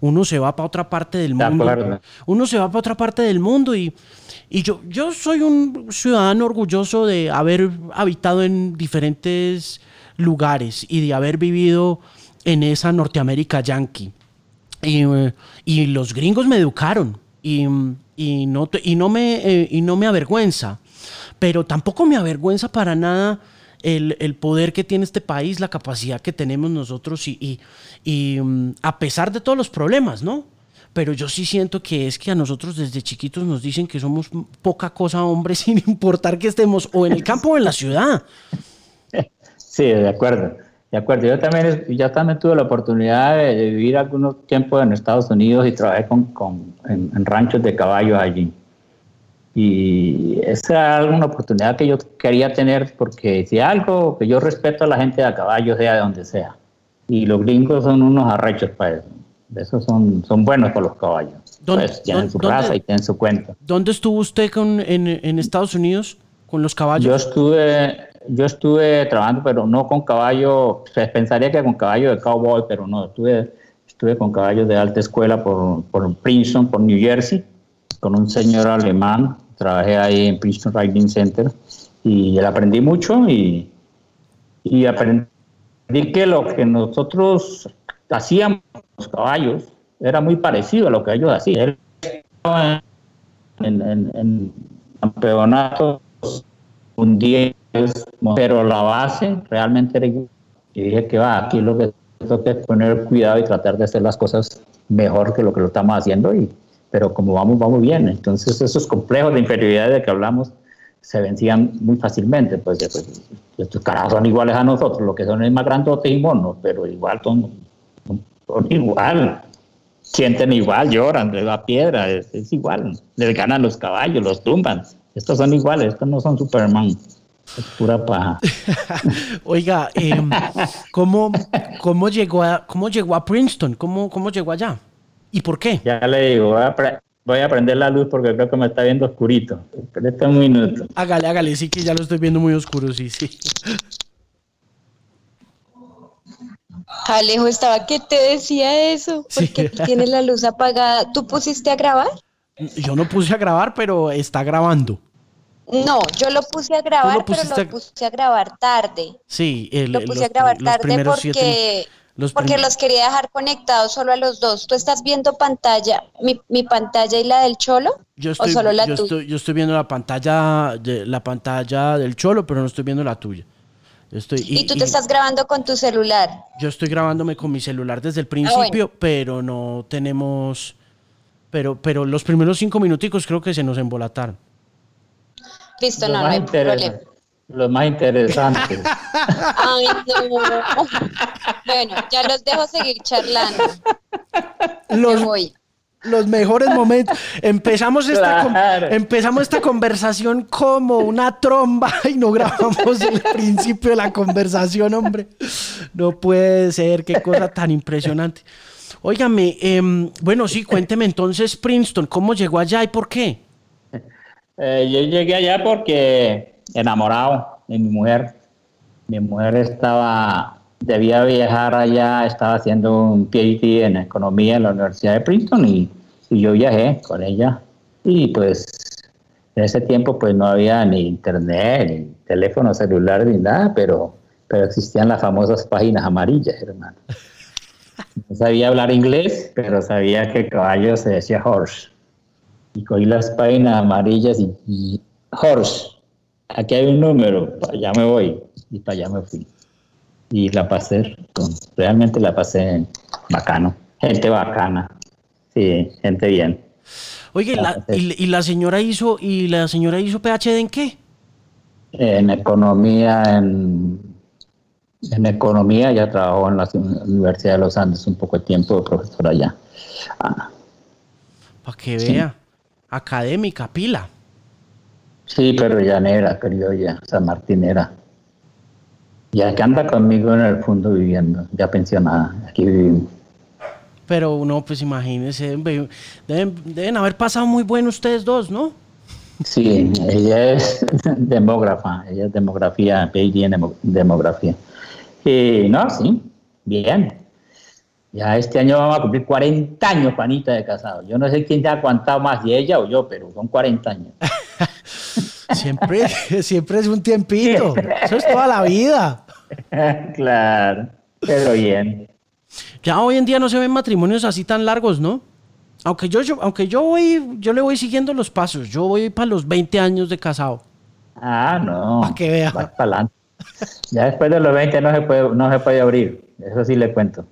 Uno se va para otra parte del mundo. Uno se va para otra parte del mundo y, y yo, yo soy un ciudadano orgulloso de haber habitado en diferentes lugares y de haber vivido en esa Norteamérica yankee. Y, los gringos me educaron y, no, y, no me, eh, y no me avergüenza, pero tampoco me avergüenza para nada el, poder que tiene este país, la capacidad que tenemos nosotros y, mm, a pesar de todos los problemas, ¿no? Pero yo sí siento que es que a nosotros desde chiquitos nos dicen que somos poca cosa hombres sin importar que estemos o en el campo o en la ciudad. Sí, de acuerdo. De acuerdo, yo también, yo también tuve la oportunidad de, vivir algunos tiempos en Estados Unidos y trabajé con, con en, ranchos de caballos allí. Y esa era una oportunidad que yo quería tener porque si algo que yo respeto a la gente de caballos sea de donde sea. Y los gringos son unos arrechos para eso. Esos son, son buenos con los caballos. ¿Dónde, pues tienen su raza y tienen su cuenta. ¿Dónde estuvo usted con, en, en Estados Unidos con los caballos? Yo estuve yo estuve trabajando, pero no con caballo, se pensaría que con caballo de cowboy, pero no, estuve, estuve con caballos de alta escuela por, por Princeton, por New Jersey, con un señor alemán, trabajé ahí en Princeton Riding Center y aprendí mucho y, y aprendí que lo que nosotros hacíamos los caballos era muy parecido a lo que ellos hacían. En, en, en campeonatos un día pero la base realmente era Yo dije que va, aquí lo que tengo que poner cuidado y tratar de hacer las cosas mejor que lo que lo estamos haciendo, y, pero como vamos, vamos bien. Entonces esos complejos de inferioridad de que hablamos se vencían muy fácilmente, pues, pues estos carajos son iguales a nosotros, lo que son es más grandotes y monos, pero igual son, son, igual, sienten igual, lloran, de la piedra, es, es, igual, les ganan los caballos, los tumban, estos son iguales, estos no son Superman. Es pura paja. Oiga, em, ¿cómo, cómo, llegó a, ¿cómo llegó a Princeton? ¿Cómo, ¿Cómo llegó allá? ¿Y por qué? Ya le digo, voy a, prender la luz porque creo que me está viendo oscurito. Espérate un minuto. Hágale, hágale, sí que ya lo estoy viendo muy oscuro, sí, sí. Alejo, estaba que te decía eso, porque tienes la luz apagada. ¿Tú pusiste a grabar? Yo no puse a grabar, pero está grabando. No, yo lo puse a grabar, pero lo puse a grabar tarde. Sí, lo puse a grabar tarde porque, los porque los quería dejar conectados solo a los dos. ¿Tú estás viendo pantalla, mi, pantalla y la del Cholo? Yo estoy, ¿O solo la yo estoy, yo estoy viendo la pantalla, de, la pantalla del Cholo, pero no estoy viendo la tuya. Estoy, y, tú te estás grabando con tu celular? Yo estoy grabándome con mi celular desde el ah, principio, pero no tenemos... Pero, pero los primeros cinco minuticos creo que se nos embolataron. Listo, no, no hay problema. Lo más interesante. Ay, no. Bueno, ya los dejo seguir charlando. Los, voy. los mejores momentos. Empezamos esta, empezamos esta conversación como una tromba y no grabamos el principio de la conversación, hombre. No puede ser, qué cosa tan impresionante. Óigame, em, bueno, sí, cuénteme entonces, Princeton, ¿cómo llegó allá y por qué? Eh, yo llegué allá porque enamorado de mi mujer. Mi mujer estaba, debía viajar allá, estaba haciendo un PhD en economía en la Universidad de Princeton y, yo viajé con ella. Y pues en ese tiempo pues no había ni internet, ni teléfono celular, ni nada, pero, pero existían las famosas páginas amarillas, hermano. No sabía hablar inglés, pero sabía que caballo se decía horse y cogí las páginas amarillas y, horse, aquí hay un número, para allá me voy y para allá me fui. Y la pasé, realmente la pasé bacano, gente bacana, sí, gente bien. Oye, y, la señora hizo, ¿y la señora hizo PhD en qué? En economía, en, en economía, ya trabajó en la Universidad de los Andes un poco de tiempo, profesora allá. Ah. Para que vea, académica, pila. Sí, pero ya negra, criolla, San Martinera. Ya que anda conmigo en el fondo viviendo, ya pensionada, aquí vivimos. Pero uno, pues imagínense, deben, deben haber pasado muy bueno ustedes dos, ¿no? Sí, ella es demógrafa, ella es demografía, PhD en demografía. Y no, sí, bien. Ya este año vamos a cumplir 40 años, panita, de casado. Yo no sé quién ya ha aguantado más, si ella o yo, pero son 40 años. siempre, siempre es un tiempito. Eso es toda la vida. claro, pero bien. Ya hoy en día no se ven matrimonios así tan largos, ¿no? Aunque yo, aunque yo voy, yo le voy siguiendo los pasos. Yo voy para los 20 años de casado. Ah, no. Para que vea. Ya después de los 20 no se puede, no se puede abrir. Eso sí le cuento.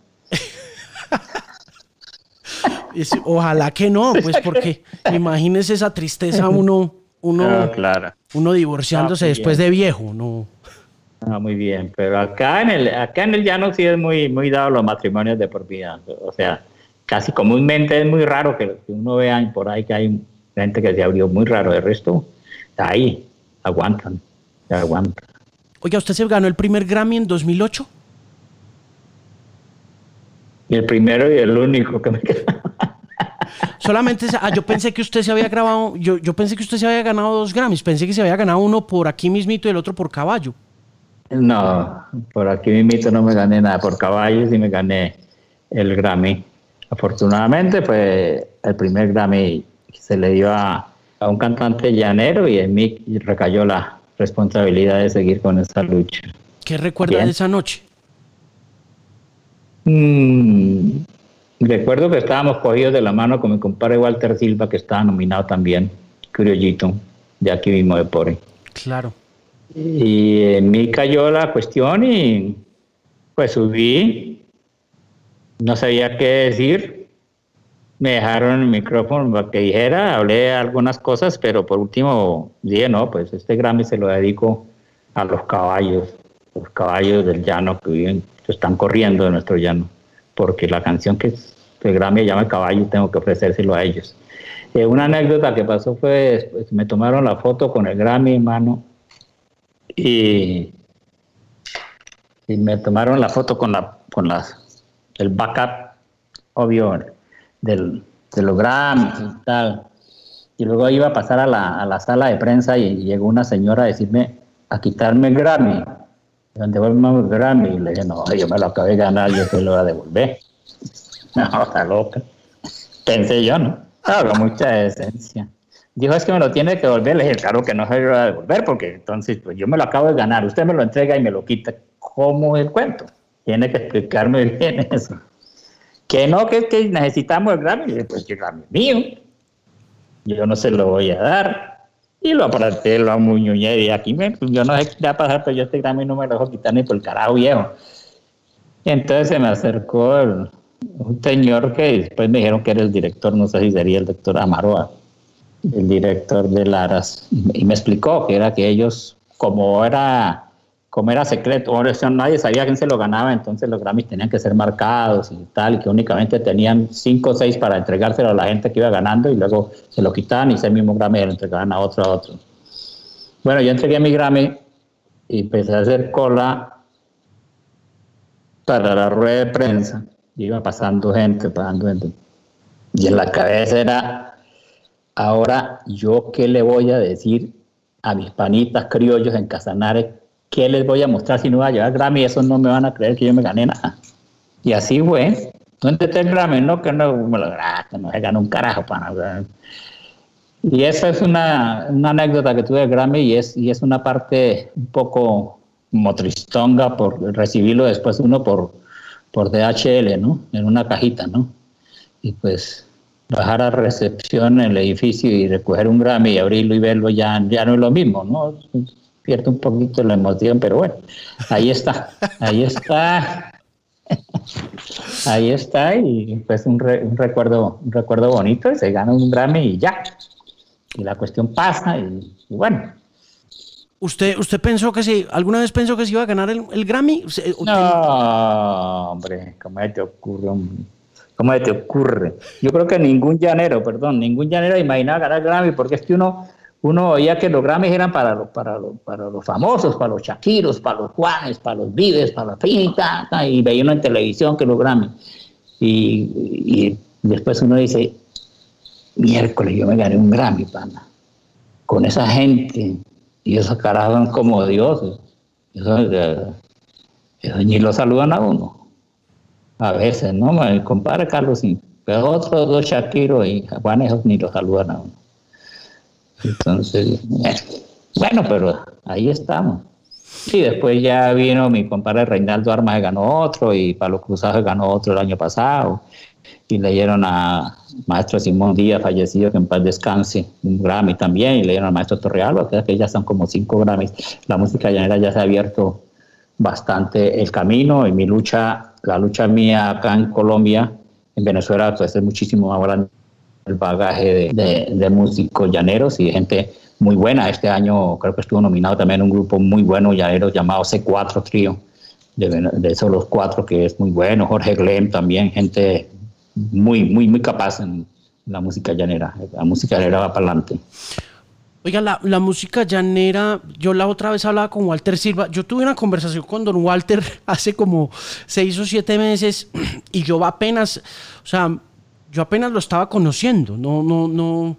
Ojalá que no, pues porque imagínese esa tristeza uno, uno, claro. uno divorciándose después de viejo, no. Ah, muy bien, pero acá en el acá en el llano sí es muy muy dado los matrimonios de por vida, o sea, casi comúnmente es muy raro que, uno vea por ahí que hay gente que se abrió muy raro, el resto está ahí, aguantan, aguantan. Oiga, ¿usted se ganó el primer Grammy en 2008? Y el primero y el único que me queda. Solamente, ah, yo pensé que usted se había grabado, yo, yo pensé que usted se había ganado dos Grammys, pensé que se había ganado uno por aquí mismito y el otro por caballo. No, por aquí mismito no me gané nada, por caballos y me gané el Grammy. Afortunadamente fue el primer Grammy que se le dio a, un cantante llanero y en mí recayó la responsabilidad de seguir con esa lucha. ¿Qué recuerda de esa noche? Mm, recuerdo que estábamos cogidos de la mano con mi compadre Walter Silva, que estaba nominado también, Criollito, de aquí mismo de Pore. Claro. Y en mí cayó la cuestión y pues subí, no sabía qué decir, me dejaron el micrófono para que dijera, hablé algunas cosas, pero por último dije, no, pues este Grammy se lo dedico a los caballos, los caballos del llano que viven, que están corriendo de nuestro llano, porque la canción que el Grammy llama Caballo tengo que ofrecérselo a ellos. Eh, una anécdota que pasó fue, pues, me tomaron la foto con el Grammy, hermano, y, me tomaron la foto con la con las el backup obvio del, de los Grammys y tal. Y luego iba a pasar a la, a la, sala de prensa y llegó una señora a decirme, a quitarme el Grammy. ¿Dónde el Grammy? Y le dije, no, yo me lo acabé de ganar, yo te lo voy a devolver. No, está loca. Pensé yo, ¿no? Hablo mucha decencia. Dijo, es que me lo tiene que devolver. Le dije, claro que no se lo va a devolver, porque entonces pues yo me lo acabo de ganar. Usted me lo entrega y me lo quita. ¿Cómo el cuento? Tiene que explicarme bien eso. Que no, que es que necesitamos el Grammy. pues el Grammy mío. Yo no se lo voy a dar. Y lo aparté, lo amuñuñé y aquí me, pues, yo no sé qué va a pasar, pero yo este Grammy no me lo dejo quitar ni por el carajo viejo. Entonces se me acercó un señor que después me dijeron que era el director, no sé si sería el doctor Amaroa el director de Laras, y me explicó que era que ellos, como era, como era secreto, nadie sabía quién se lo ganaba, entonces los Grammys tenían que ser marcados y tal, y que únicamente tenían cinco o seis para entregárselo a la gente que iba ganando y luego se lo quitaban y ese mismo Grammy lo entregaban a otro a otro. Bueno, yo entregué mi Grammy y empecé a hacer cola para la rueda de prensa. iba pasando gente, pasando gente. Y en la cabeza era Ahora, ¿yo qué le voy a decir a mis panitas criollos en Casanares? ¿Qué les voy a mostrar si no voy a llevar Grammy? Eso no me van a creer que yo me gané nada. Y así fue. No intenté Grammy, no, que no me lo que no se ganó un carajo para Y esa es una, anécdota que tuve de Grammy y es, y es una parte un poco motristonga por recibirlo después uno por, por DHL, ¿no? En una cajita, ¿no? Y pues bajar a recepción en el edificio y recoger un Grammy y abrirlo y verlo ya, ya no es lo mismo, ¿no? Pierde un poquito la emoción, pero bueno, ahí está, ahí está. ahí está y pues un, recuerdo un recuerdo bonito, se gana un Grammy y ya. Y la cuestión pasa y, bueno. ¿Usted, ¿Usted pensó que sí? ¿Alguna vez pensó que se iba a ganar el, Grammy? No, hombre, ¿cómo te ocurre? ¿Cómo te ocurre? Yo creo que ningún llanero, perdón, ningún llanero imaginaba ganar el Grammy porque es que uno uno oía que los Grammys eran para, los, para, para los famosos, para los Shakiros, para los Juanes, para los Vives, para la Finita, y veía uno en televisión que los Grammys. Y, después uno dice, miércoles yo me gané un Grammy, pana, con esa gente, y esos carajos como dioses. Eso, ni lo saludan a uno. A veces, ¿no? Me compara Carlos. Pero otros dos Shakiros y Juanes ni lo saludan a uno. Entonces, bueno, pero ahí estamos. Y después ya vino mi compadre Reinaldo Armas, ganó otro, y Pablo Cruzado ganó otro el año pasado. Y leyeron a maestro Simón Díaz, fallecido, que en paz descanse, un Grammy también, y leyeron al maestro Torrealba, que ya son como cinco Grammys. La música llanera ya se ha abierto bastante el camino, y mi lucha, la lucha mía acá en Colombia, en Venezuela, pues es muchísimo más grande el bagaje de, músicos llaneros y gente muy buena. Este año creo que estuvo nominado también un grupo muy bueno llanero llamado C4 Trío, de, esos los cuatro que es muy bueno. Jorge Glem también, gente muy, muy, muy capaz en la música llanera. La música llanera va para adelante. Oiga, la, la, música llanera, yo la otra vez hablaba con Walter Silva, yo tuve una conversación con don Walter hace como seis o siete meses y yo apenas, o sea, yo apenas lo estaba conociendo, no, no, no,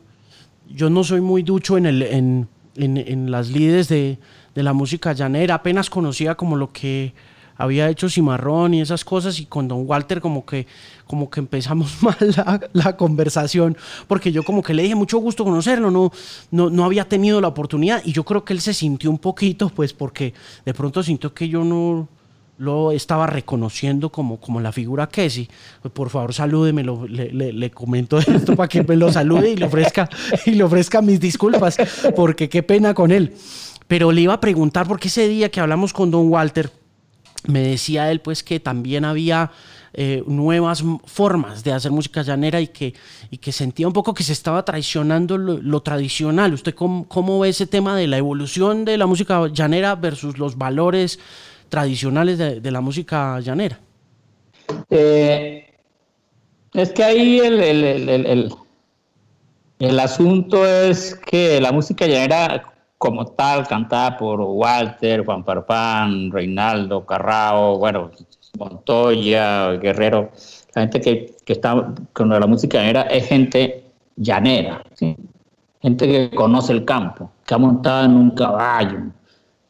yo no soy muy ducho en, el, en, en, las lides de, de, la música llanera, apenas conocía como lo que había hecho Cimarrón y esas cosas y con Don Walter como que, como que empezamos mal la, la, conversación, porque yo como que le dije mucho gusto conocerlo, no, no, no había tenido la oportunidad y yo creo que él se sintió un poquito, pues porque de pronto sintió que yo no lo estaba reconociendo como, como la figura Kessie. Pues por favor, salúdeme, le, le, comento esto para que me lo salude y le, ofrezca, y le ofrezca mis disculpas, porque qué pena con él. Pero le iba a preguntar, porque ese día que hablamos con don Walter, me decía él pues que también había eh, nuevas formas de hacer música llanera y que, y que sentía un poco que se estaba traicionando lo, tradicional. ¿Usted cómo, cómo, ve ese tema de la evolución de la música llanera versus los valores tradicionales de, la música llanera? Eh, es que ahí el, el, el, asunto es que la música llanera como tal, cantada por Walter, Juan Parpán, Reinaldo, Carrao, bueno, Montoya, Guerrero, la gente que, que está con la música llanera es gente llanera, gente que conoce el campo, que ha montado en un caballo,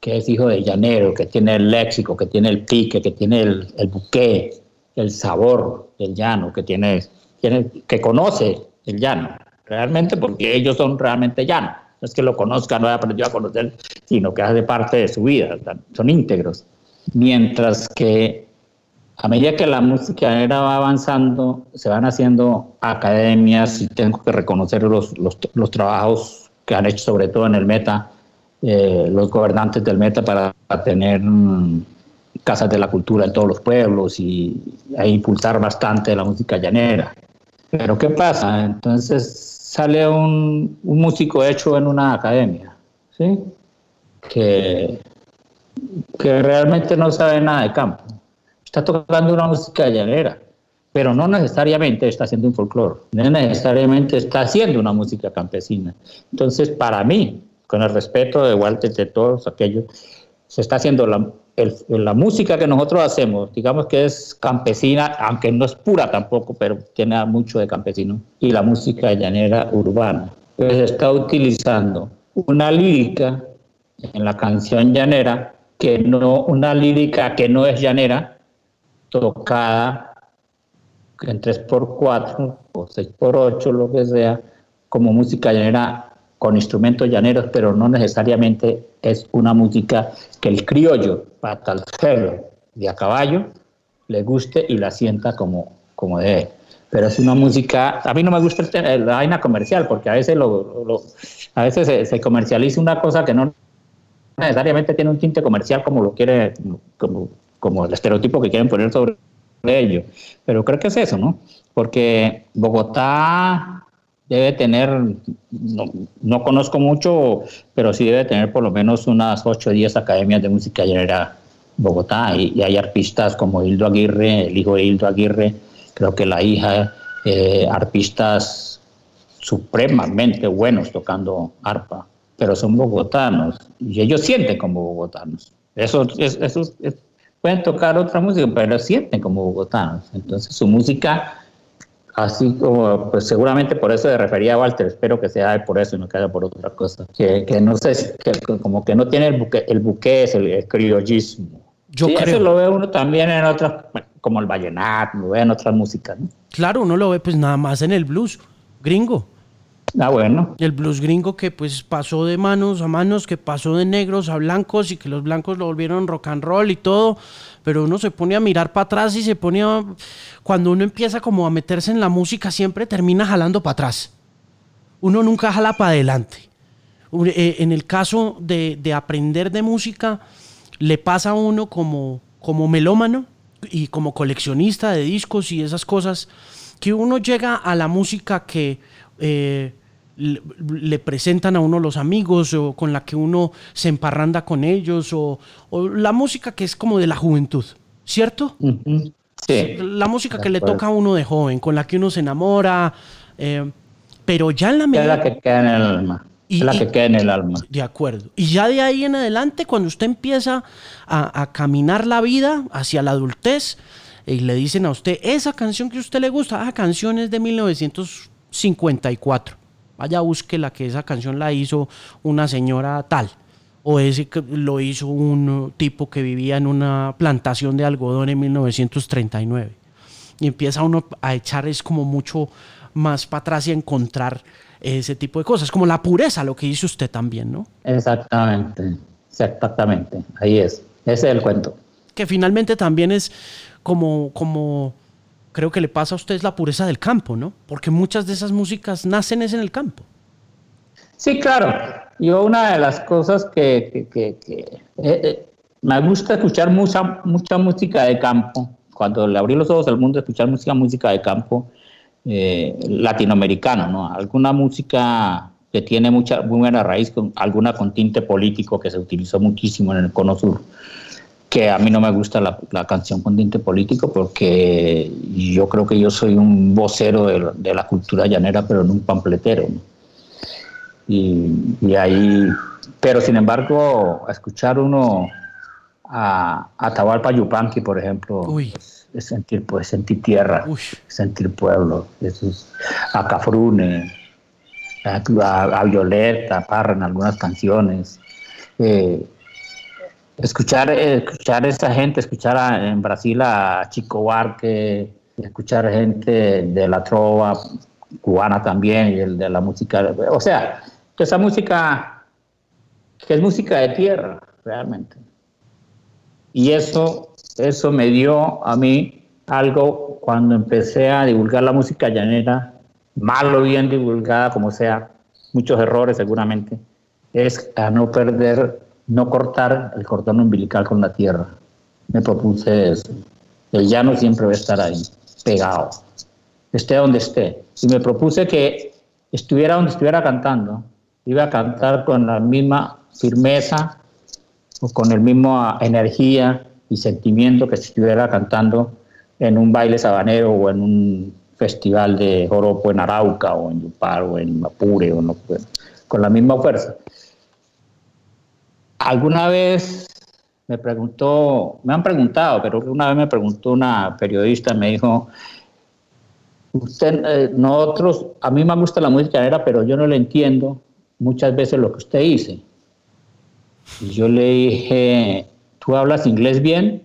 que es hijo de llanero, que tiene el léxico, que tiene el pique, que tiene el, el buque, el sabor del llano, que tiene, tiene, que conoce el llano, realmente porque ellos son realmente llanos. No es que lo conozcan, no haya aprendido a conocer, sino que hace parte de su vida, son íntegros. Mientras que a medida que la música era va avanzando, se van haciendo academias y tengo que reconocer los, los, los trabajos que han hecho, sobre todo en el meta, eh, los gobernantes del Meta para tener mm, casas de la cultura en todos los pueblos y a impulsar bastante la música llanera. Pero ¿qué pasa? Entonces sale un, un músico hecho en una academia, ¿sí? Que, que realmente no sabe nada de campo. Está tocando una música llanera, pero no necesariamente está haciendo un folclore, no necesariamente está haciendo una música campesina. Entonces, para mí, con el respeto de Walter, de todos aquellos, se está haciendo la, la música que nosotros hacemos, digamos que es campesina, aunque no es pura tampoco, pero tiene mucho de campesino, y la música llanera urbana. Pues está utilizando una lírica en la canción llanera, que no, una lírica que no es llanera, tocada en 3x4 o 6x8, lo que sea, como música llanera con instrumentos llaneros, pero no necesariamente es una música que el criollo, patalcero de a caballo, le guste y la sienta como, como debe. Pero es una música, a mí no me gusta la vaina comercial, porque a veces, lo, a veces se, comercializa una cosa que no necesariamente tiene un tinte comercial como lo quiere, como, como el estereotipo que quieren poner sobre ello. Pero creo que es eso, ¿no? Porque Bogotá debe tener, no, conozco mucho, pero sí debe tener por lo menos unas 8 o 10 academias de música llanera Bogotá. Y, hay arpistas como Hildo Aguirre, el hijo de Hildo Aguirre, creo que la hija, eh, arpistas supremamente buenos tocando arpa, pero son bogotanos y ellos sienten como bogotanos. Eso, pueden tocar otra música, pero sienten como bogotanos. Entonces su música así como, pues seguramente por eso se refería a Walter, espero que sea por eso y no que haya por otra cosa, que, que no sé, que, como que no tiene el buque, el buque es el, criollismo. Yo creo. Eso lo ve uno también en otras, como el vallenato, lo ve en otras músicas. ¿no? Claro, uno lo ve pues nada más en el blues gringo. Ah, bueno. El blues gringo que pues pasó de manos a manos, que pasó de negros a blancos y que los blancos lo volvieron rock and roll y todo, pero uno se pone a mirar para atrás y se pone a... Cuando uno empieza como a meterse en la música siempre termina jalando para atrás. Uno nunca jala para adelante. Eh, en el caso de, de, aprender de música, le pasa a uno como, como melómano y como coleccionista de discos y esas cosas, que uno llega a la música que... Eh, le, presentan a uno los amigos o con la que uno se emparranda con ellos o, la música que es como de la juventud, ¿cierto? Sí. La música que le toca a uno de joven, con la que uno se enamora, eh, pero ya en la medida... Es la que queda en el alma. es la que queda en el alma. De acuerdo. Y ya de ahí en adelante, cuando usted empieza a, a caminar la vida hacia la adultez, y le dicen a usted, esa canción que a usted le gusta, ah, canciones de 1954 vaya busque la que esa canción la hizo una señora tal o ese que lo hizo un tipo que vivía en una plantación de algodón en 1939. Y empieza uno a echar es como mucho más para atrás y a encontrar ese tipo de cosas, como la pureza, lo que dice usted también, ¿no? Exactamente, exactamente, ahí es, ese es el cuento. Que finalmente también es como, como creo que le pasa a usted la pureza del campo, ¿no? Porque muchas de esas músicas nacen es en el campo. Sí, claro. Yo una de las cosas que, eh, eh, me gusta escuchar mucha, mucha música de campo, cuando le abrí los ojos al mundo, escuchar música, música de campo eh, latinoamericana, ¿no? Alguna música que tiene mucha, muy buena raíz, con, alguna con tinte político que se utilizó muchísimo en el Cono Sur que a mí no me gusta la, canción con tinte político porque yo creo que yo soy un vocero de, la cultura llanera, pero no un pampletero. Y, ahí, pero sin embargo, escuchar uno a, a Tahualpa Yupanqui, por ejemplo, Es, sentir, pues, sentir tierra, sentir pueblo, a Cafrune, a, Violeta, Parra en algunas canciones. Eh, escuchar, escuchar a esa gente, escuchar en Brasil a Chico Huarque, escuchar gente de la trova cubana también y el de la música, o sea, esa música que es música de tierra, realmente. Y eso, eso me dio a mí algo cuando empecé a divulgar la música llanera, mal o bien divulgada, como sea, muchos errores seguramente, es a no perder no cortar el cordón umbilical con la tierra. Me propuse eso. El llano siempre va a estar ahí, pegado, esté donde esté. Y me propuse que estuviera donde estuviera cantando, iba a cantar con la misma firmeza o con el mismo energía y sentimiento que si estuviera cantando en un baile sabanero o en un festival de joropo en Arauca o en Yupar o en Mapure o no, con la misma fuerza. Alguna vez me preguntó, me han preguntado, pero una vez me preguntó una periodista, me dijo, usted, eh, nosotros, a mí me gusta la música era, pero yo no le entiendo muchas veces lo que usted dice. Y yo le dije, ¿tú hablas inglés bien?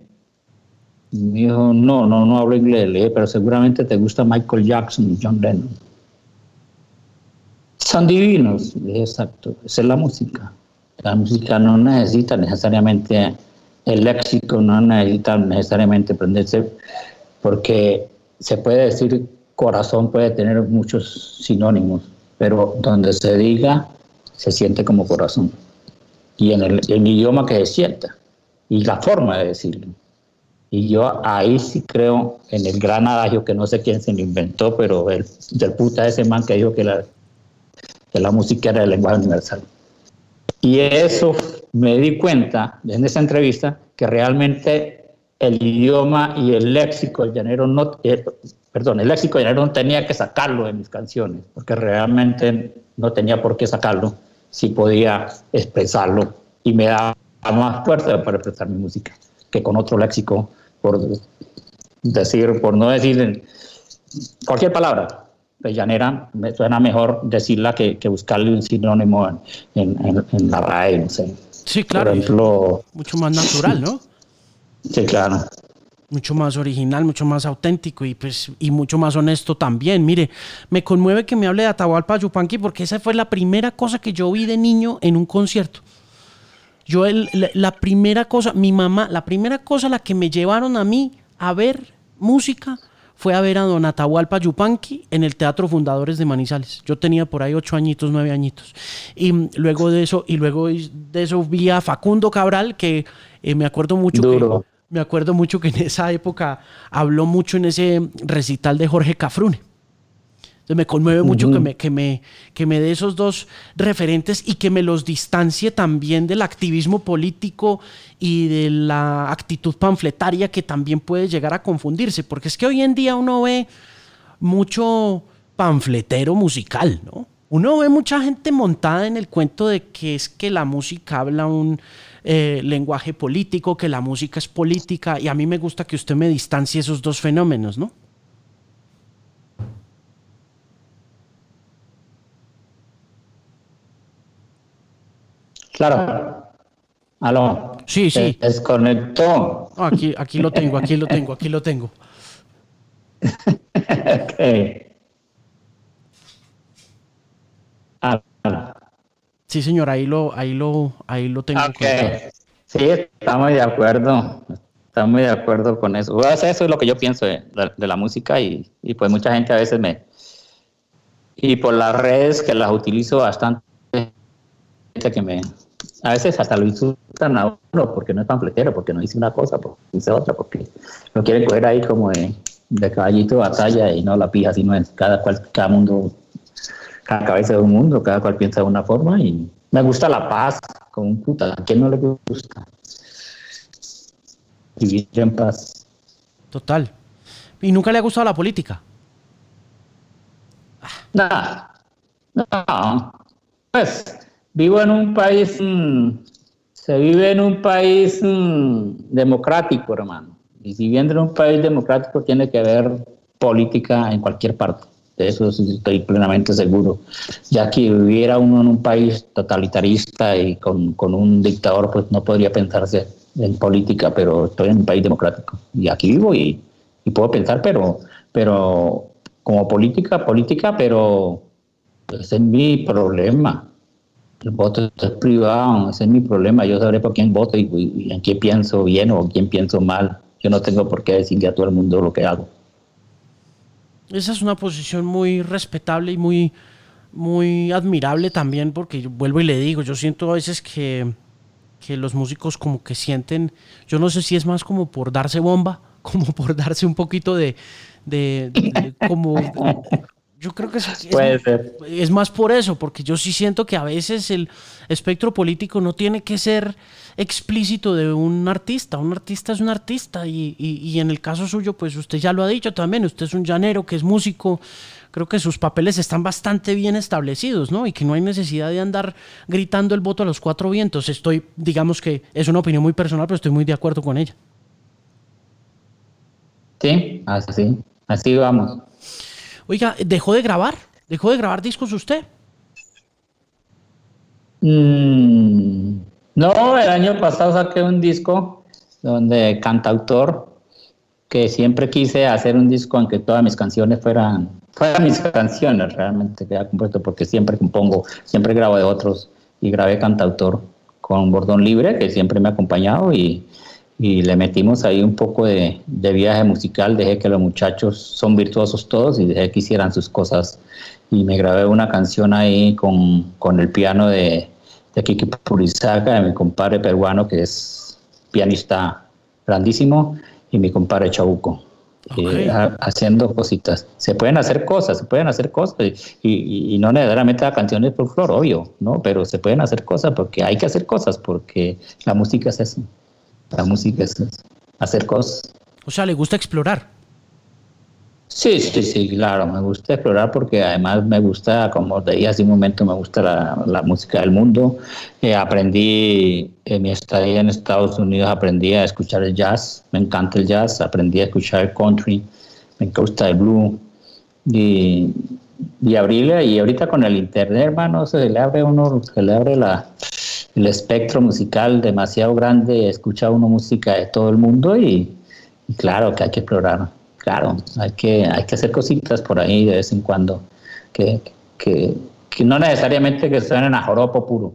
Y me dijo, no, no, no hablo inglés, le dije, pero seguramente te gusta Michael Jackson y John Lennon. Son divinos, exacto, esa es la música. La música no necesita necesariamente el léxico, no necesita necesariamente aprenderse, porque se puede decir corazón puede tener muchos sinónimos, pero donde se diga se siente como corazón. Y en el, idioma que se sienta, y la forma de decirlo. Y yo ahí sí creo en el gran adagio que no sé quién se lo inventó, pero el del puta ese man que dijo que la, que la música era el lenguaje universal. Y eso me di cuenta en esa entrevista que realmente el idioma y el léxico el llanero no, eh, perdón, el léxico llanero no tenía que sacarlo de mis canciones, porque realmente no tenía por qué sacarlo si podía expresarlo y me daba más fuerza para expresar mi música que con otro léxico, por decir, por no decir cualquier palabra. de llanera, me suena mejor decirla que, que buscarle un sinónimo en, en, en, la RAE, no sé. Sí, claro. mucho más natural, ¿no? Sí, claro. Mucho más original, mucho más auténtico y pues y mucho más honesto también. Mire, me conmueve que me hable de Atahualpa Yupanqui porque esa fue la primera cosa que yo vi de niño en un concierto. Yo el, la, primera cosa, mi mamá, la primera cosa la que me llevaron a mí a ver música fue a ver a don Atahualpa Yupanqui en el Teatro Fundadores de Manizales. Yo tenía por ahí ocho añitos, nueve añitos. Y luego de eso, y luego de eso vi a Facundo Cabral, que eh, me acuerdo mucho que, me acuerdo mucho que en esa época habló mucho en ese recital de Jorge Cafrune. Entonces me conmueve mucho que, me, que, me, que me dé esos dos referentes y que me los distancie también del activismo político y de la actitud panfletaria que también puede llegar a confundirse, porque es que hoy en día uno ve mucho panfletero musical, ¿no? Uno ve mucha gente montada en el cuento de que es que la música habla un eh, lenguaje político, que la música es política, y a mí me gusta que usted me distancie esos dos fenómenos, ¿no? Claro. Aló. Sí, sí. desconectó. Aquí, aquí lo tengo, aquí lo tengo, aquí lo tengo. ok. Sí, señor, ahí lo, ahí lo, ahí lo tengo. Sí, estamos de acuerdo. Estamos de acuerdo con eso. eso es lo que yo pienso de, la música y, y, pues mucha gente a veces me... Y por las redes que las utilizo bastante, que me... A veces hasta lo insultan a uno porque no es panfletero, porque no dice una cosa, porque dice otra, porque lo quieren coger ahí como de, de caballito de batalla y no la pija, sino es cada cual, cada mundo cada cabeza de un mundo, cada cual piensa de una forma y me gusta la paz, como un puta, ¿a quién no le gusta? Vivir en paz. Total. ¿Y nunca le ha gustado la política? No, no. Pues vivo en un país, mm, se vive en un país mm, democrático, hermano. Y si viviendo en un país democrático tiene que haber política en cualquier parte de eso estoy plenamente seguro. Ya que viviera uno en un país totalitarista y con, con, un dictador, pues no podría pensarse en política, pero estoy en un país democrático y aquí vivo y, y puedo pensar, pero, pero como política, política, pero ese es mi problema. El voto es privado, ese es mi problema. Yo sabré por quién voto y, en quién pienso bien o quién pienso mal. Yo no tengo por qué decirle a todo el mundo lo que hago. Esa es una posición muy respetable y muy, muy admirable también, porque vuelvo y le digo, yo siento a veces que, que los músicos como que sienten, yo no sé si es más como por darse bomba, como por darse un poquito de, de, como yo creo que es, es, más por eso, porque yo sí siento que a veces el espectro político no tiene que ser explícito de un artista. Un artista es un artista y, y, en el caso suyo, pues usted ya lo ha dicho también, usted es un llanero que es músico. Creo que sus papeles están bastante bien establecidos, ¿no? Y que no hay necesidad de andar gritando el voto a los cuatro vientos. Estoy, digamos que es una opinión muy personal, pero estoy muy de acuerdo con ella. Sí, así, así vamos. Oiga, ¿dejó de grabar? ¿Dejó de grabar discos usted? Mm, no, el año pasado saqué un disco donde cantautor, que siempre quise hacer un disco en que todas mis canciones fueran, fueran mis canciones realmente que compuesto, porque siempre compongo, siempre grabo de otros y grabé cantautor con Bordón Libre, que siempre me ha acompañado y y le metimos ahí un poco de, viaje musical, dejé que los muchachos son virtuosos todos y dejé que hicieran sus cosas y me grabé una canción ahí con, con el piano de, de Kiki Purizaga, de mi compadre peruano que es pianista grandísimo y mi compadre Chabuco. Eh, haciendo cositas. Se pueden hacer cosas, se pueden hacer cosas y, no necesariamente la canciones por flor, obvio, ¿no? Pero se pueden hacer cosas porque hay que hacer cosas porque la música es eso. La música es hacer cosas. O sea, le gusta explorar. Sí, sí, sí, claro, me gusta explorar porque además me gusta, como te dije hace un momento, me gusta la, música del mundo. Eh, aprendí, en mi estadía en Estados Unidos, aprendí a escuchar el jazz, me encanta el jazz, aprendí a escuchar el country, me gusta el blues. Y, y abrirle, y ahorita con el internet, hermano, se le abre uno, se le abre la, el espectro musical demasiado grande, escucha uno música de todo el mundo y claro que hay que explorar claro, hay que, hay que hacer cositas por ahí de vez en cuando, que, que, que no necesariamente que suenen a joropo puro.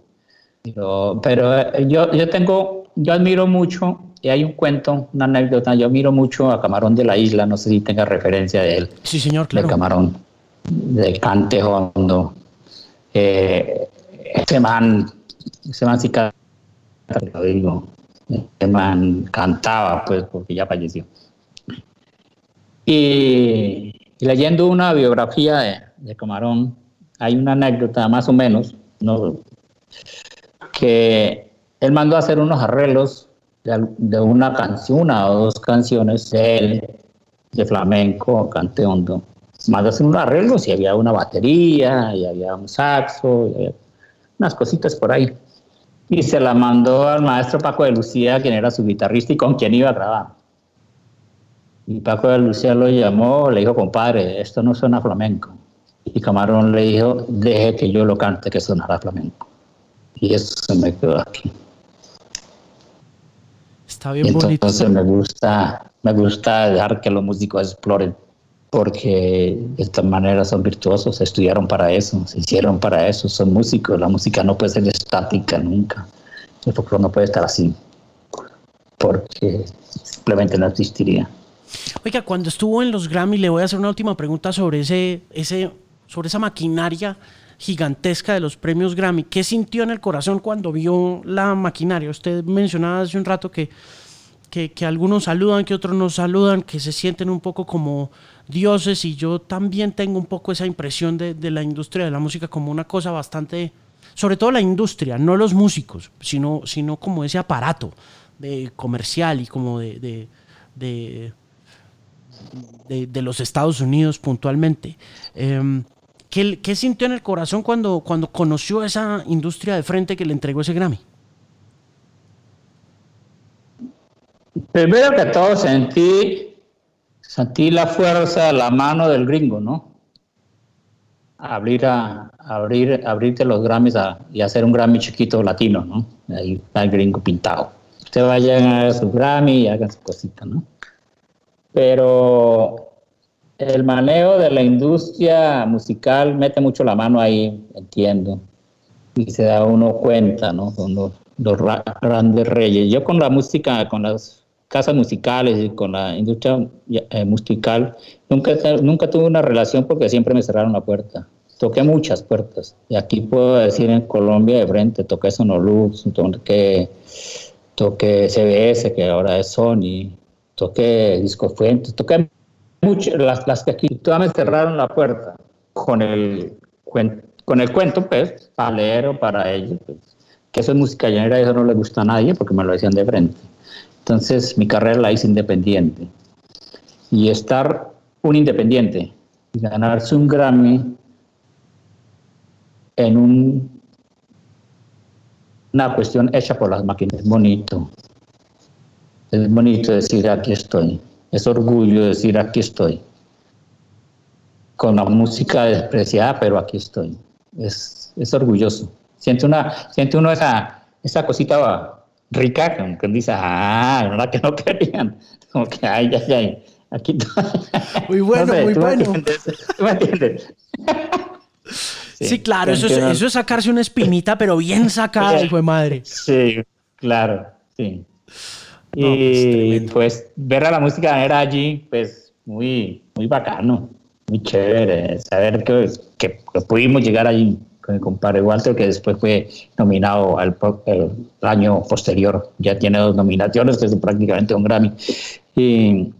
Pero, pero eh, yo, yo tengo, yo admiro mucho, y hay un cuento, una anécdota, yo admiro mucho a Camarón de la Isla, no sé si tenga referencia de él. Sí, señor, claro. De Camarón, de Cante Hondo. Eh, ese man, sí lo digo, ese man cantaba, pues, porque ya falleció. Y, leyendo una biografía de, Camarón, hay una anécdota más o menos, ¿no? que él mandó a hacer unos arreglos de, una canción, una o dos canciones de él, de flamenco, cante hondo. Mandó a hacer unos arreglos y había una batería, y había un saxo, y unas cositas por ahí. Y se la mandó al maestro Paco de Lucía, quien era su guitarrista y con quien iba a grabar. Y Paco de Lucía lo llamó, le dijo, compadre, esto no suena flamenco. Y Camarón le dijo, deje que yo lo cante, que sonará flamenco. Y eso se me quedó aquí. Está bien bonito. Entonces me gusta, me gusta dejar que los músicos exploren, porque de esta manera son virtuosos, estudiaron para eso, se hicieron para eso, son músicos. La música no puede ser estática nunca. El folclore no puede estar así, porque simplemente no existiría. Oiga, cuando estuvo en los Grammy, le voy a hacer una última pregunta sobre, ese, ese, sobre esa maquinaria gigantesca de los premios Grammy. ¿Qué sintió en el corazón cuando vio la maquinaria? Usted mencionaba hace un rato que, que, algunos saludan, que otros no saludan, que se sienten un poco como dioses y yo también tengo un poco esa impresión de, de la industria de la música como una cosa bastante, sobre todo la industria, no los músicos, sino, sino como ese aparato de comercial y como de, de de, los Estados Unidos puntualmente. Em, ¿qué, sintió en el corazón cuando, cuando conoció esa industria de frente que le entregó ese Grammy? Primero que todo sentí, sentí la fuerza, la mano del gringo, ¿no? Abrir, a, abrir, abrirte los Grammys y hacer un Grammy chiquito latino, ¿no? Ahí está el gringo pintado. Usted vaya a su Grammy y hagan su cosita, ¿no? pero el manejo de la industria musical mete mucho la mano ahí, entiendo, y se da uno cuenta, ¿no? Con los, grandes reyes. Yo con la música, con las casas musicales y con la industria eh, musical, nunca, nunca tuve una relación porque siempre me cerraron la puerta. Toqué muchas puertas. Y aquí puedo decir en Colombia de frente, toqué Sonolux, toqué, CBS, que ahora es Sony, toqué Disco Fuentes, toqué muchas, las, las que aquí todas me cerraron la puerta con el, con el cuento, pues, para leer o para ellos, pues, que eso es música llanera y eso no le gusta a nadie porque me lo decían de frente. Entonces mi carrera la hice independiente. Y estar un independiente y ganarse un Grammy en un, una cuestión hecha por las máquinas es bonito. Es bonito decir aquí estoy. Es orgullo decir aquí estoy. Con la música despreciada, pero aquí estoy. Es, es orgulloso. Siente, una, siente uno esa, esa cosita rica, como que dice, ah, ¿verdad que no querían? Como que, ay, ay, ay, aquí Muy bueno, muy bueno. ¿tú me entiendes? Sí, claro, eso es, eso es sacarse una espinita, pero bien sacada, hijo de madre. Sí, claro, sí. y pues, pues, ver a la música era allí, pues muy, muy bacano, muy chévere, saber que, que, pudimos llegar allí con mi compadre Walter, que después fue nominado al año posterior. Ya tiene dos nominaciones, que es prácticamente un Grammy. Y,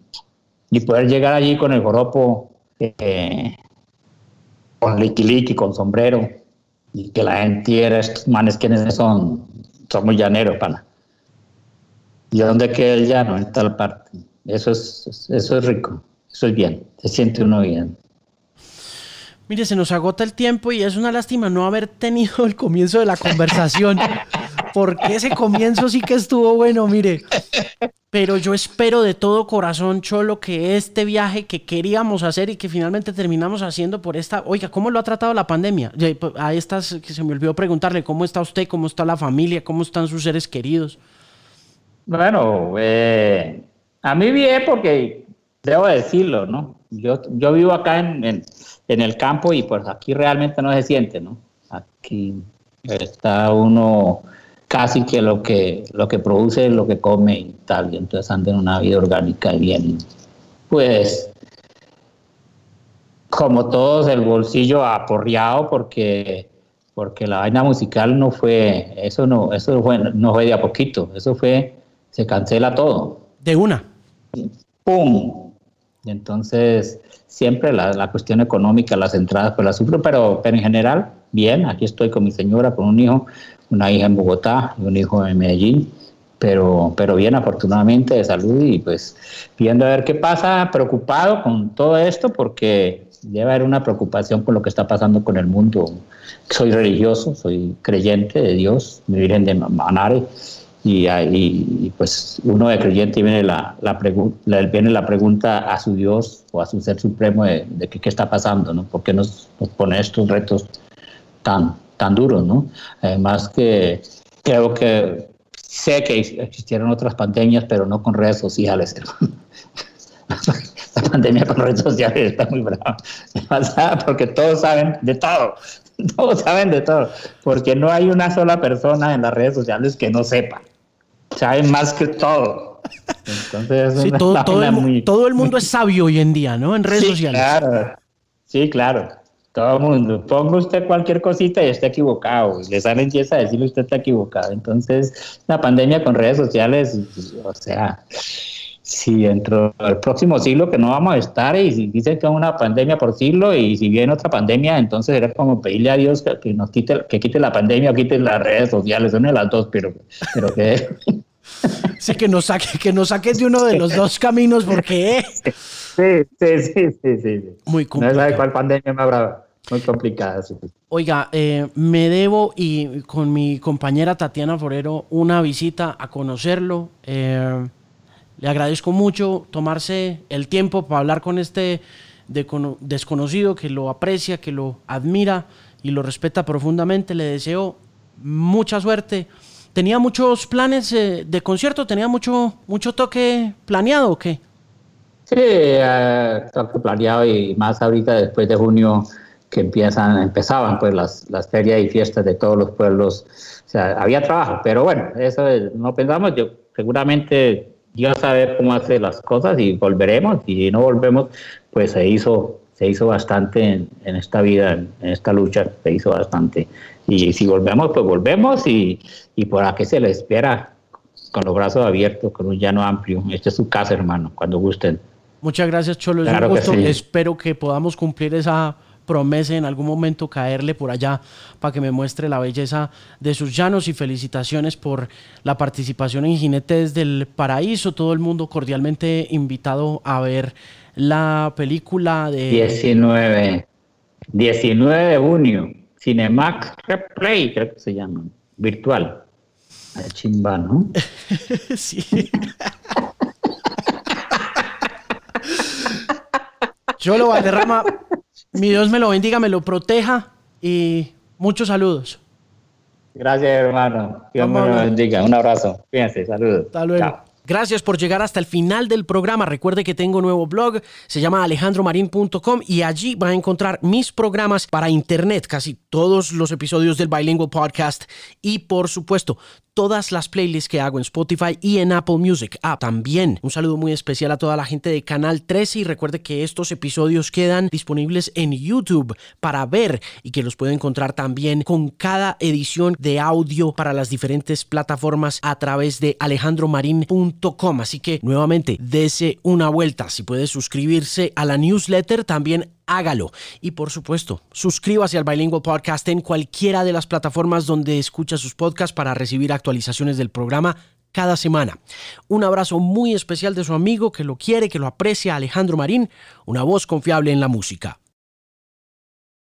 y poder llegar allí con el joropo, eh, con liqui con sombrero, y que la gente era estos manes quienes son, son muy llaneros, pana. ¿Y dónde queda el llano? En tal parte. Eso es, eso es rico, eso es bien, se siente uno bien. Mire, se nos agota el tiempo y es una lástima no haber tenido el comienzo de la conversación, porque ese comienzo sí que estuvo bueno, mire. Pero yo espero de todo corazón, Cholo, que este viaje que queríamos hacer y que finalmente terminamos haciendo por esta... Oiga, ¿cómo lo ha tratado la pandemia? Pues, a estas que se me olvidó preguntarle, ¿cómo está usted? ¿Cómo está la familia? ¿Cómo están sus seres queridos? Bueno, eh, a mí bien porque debo decirlo, ¿no? Yo, yo vivo acá en el campo y pues aquí realmente no se siente, ¿no? Aquí está uno casi que lo que lo que produce lo que come y tal, y entonces anda en una vida orgánica y bien, pues como todos el bolsillo aporreado porque porque la vaina musical no fue eso no eso fue, no fue de a poquito, eso fue se cancela todo. De una. Pum. Entonces, siempre la, la, cuestión económica, las entradas, pues la sufro, pero, pero en general, bien, aquí estoy con mi señora, con un hijo, una hija en Bogotá y un hijo en Medellín, pero, pero bien, afortunadamente, de salud y pues viendo a ver qué pasa, preocupado con todo esto, porque debe haber una preocupación por lo que está pasando con el mundo. Soy religioso, soy creyente de Dios, mi Virgen de Manare, y, y, pues uno de creyente viene la, la, viene la pregunta a su Dios o a su ser supremo de, de qué, está pasando, ¿no? ¿Por qué nos, nos, pone estos retos tan, tan duros, ¿no? Además que creo que sé que existieron otras pandemias, pero no con redes sociales. la pandemia con redes sociales está muy brava, porque todos saben de todo, todos saben de todo, porque no hay una sola persona en las redes sociales que no sepa saben más que todo. Entonces, todo, el, mundo es sabio hoy en día, ¿no? En redes sí, sociales. Claro, sí, claro. Todo el mundo. Ponga usted cualquier cosita y está equivocado. Le salen 10 a decirle usted está equivocado. Entonces, la pandemia con redes sociales, o sea, si dentro del próximo siglo que no vamos a estar y si dicen que es una pandemia por siglo y si viene otra pandemia, entonces era como pedirle a Dios que, nos quite, que quite la pandemia o quite las redes sociales, de las dos, pero, pero que... Sí, que nos, saque, que nos saques de uno de los dos caminos, porque... Sí, sí, sí, sí, sí. Muy complicado. No sabe cuál pandemia me habrá muy complicada. Oiga, eh, me debo y con mi compañera Tatiana Forero una visita a conocerlo. Eh, le agradezco mucho tomarse el tiempo para hablar con este desconocido que lo aprecia, que lo admira y lo respeta profundamente. Le deseo mucha suerte ¿Tenía muchos planes eh, de concierto? ¿Tenía mucho, mucho toque planeado o qué? Sí, eh, toque planeado y más ahorita después de junio que empiezan, empezaban pues las, las ferias y fiestas de todos los pueblos. O sea, había trabajo, pero bueno, eso no pensamos, yo seguramente Dios sabe cómo hacer las cosas y volveremos y si no volvemos, pues se hizo se hizo bastante en, en esta vida, en, esta lucha, se hizo bastante. Y si volvemos, pues volvemos y, y por aquí se le espera con los brazos abiertos, con un llano amplio. Esta es su casa, hermano, cuando gusten. Muchas gracias, Cholo. Es un gusto. Espero que podamos cumplir esa promesa en algún momento caerle por allá para que me muestre la belleza de sus llanos y felicitaciones por la participación en Jinetes del Paraíso. Todo el mundo cordialmente invitado a ver la película de... 19, 19 de junio, Cinemax Replay, creo que se llama, virtual. El chimba, ¿no? sí. Cholo Valderrama, mi Dios me lo bendiga, me lo proteja y muchos saludos. Gracias, hermano. Dios me lo bendiga. Un abrazo. Fíjense, saludos. Hasta luego. Gracias por llegar hasta el final del programa. Recuerde que tengo un nuevo blog, se llama alejandromarin.com y allí va a encontrar mis programas para internet, casi todos los episodios del Bilingual Podcast y por supuesto todas las playlists que hago en Spotify y en Apple Music App también. Un saludo muy especial a toda la gente de Canal 13 y recuerde que estos episodios quedan disponibles en YouTube para ver y que los puede encontrar también con cada edición de audio para las diferentes plataformas a través de alejandromarin.com. Así que nuevamente, dese una vuelta. Si puede suscribirse a la newsletter, también hágalo. Y por supuesto, suscríbase al Bilingual Podcast en cualquiera de las plataformas donde escucha sus podcasts para recibir actualizaciones del programa cada semana. Un abrazo muy especial de su amigo que lo quiere, que lo aprecia, Alejandro Marín, una voz confiable en la música.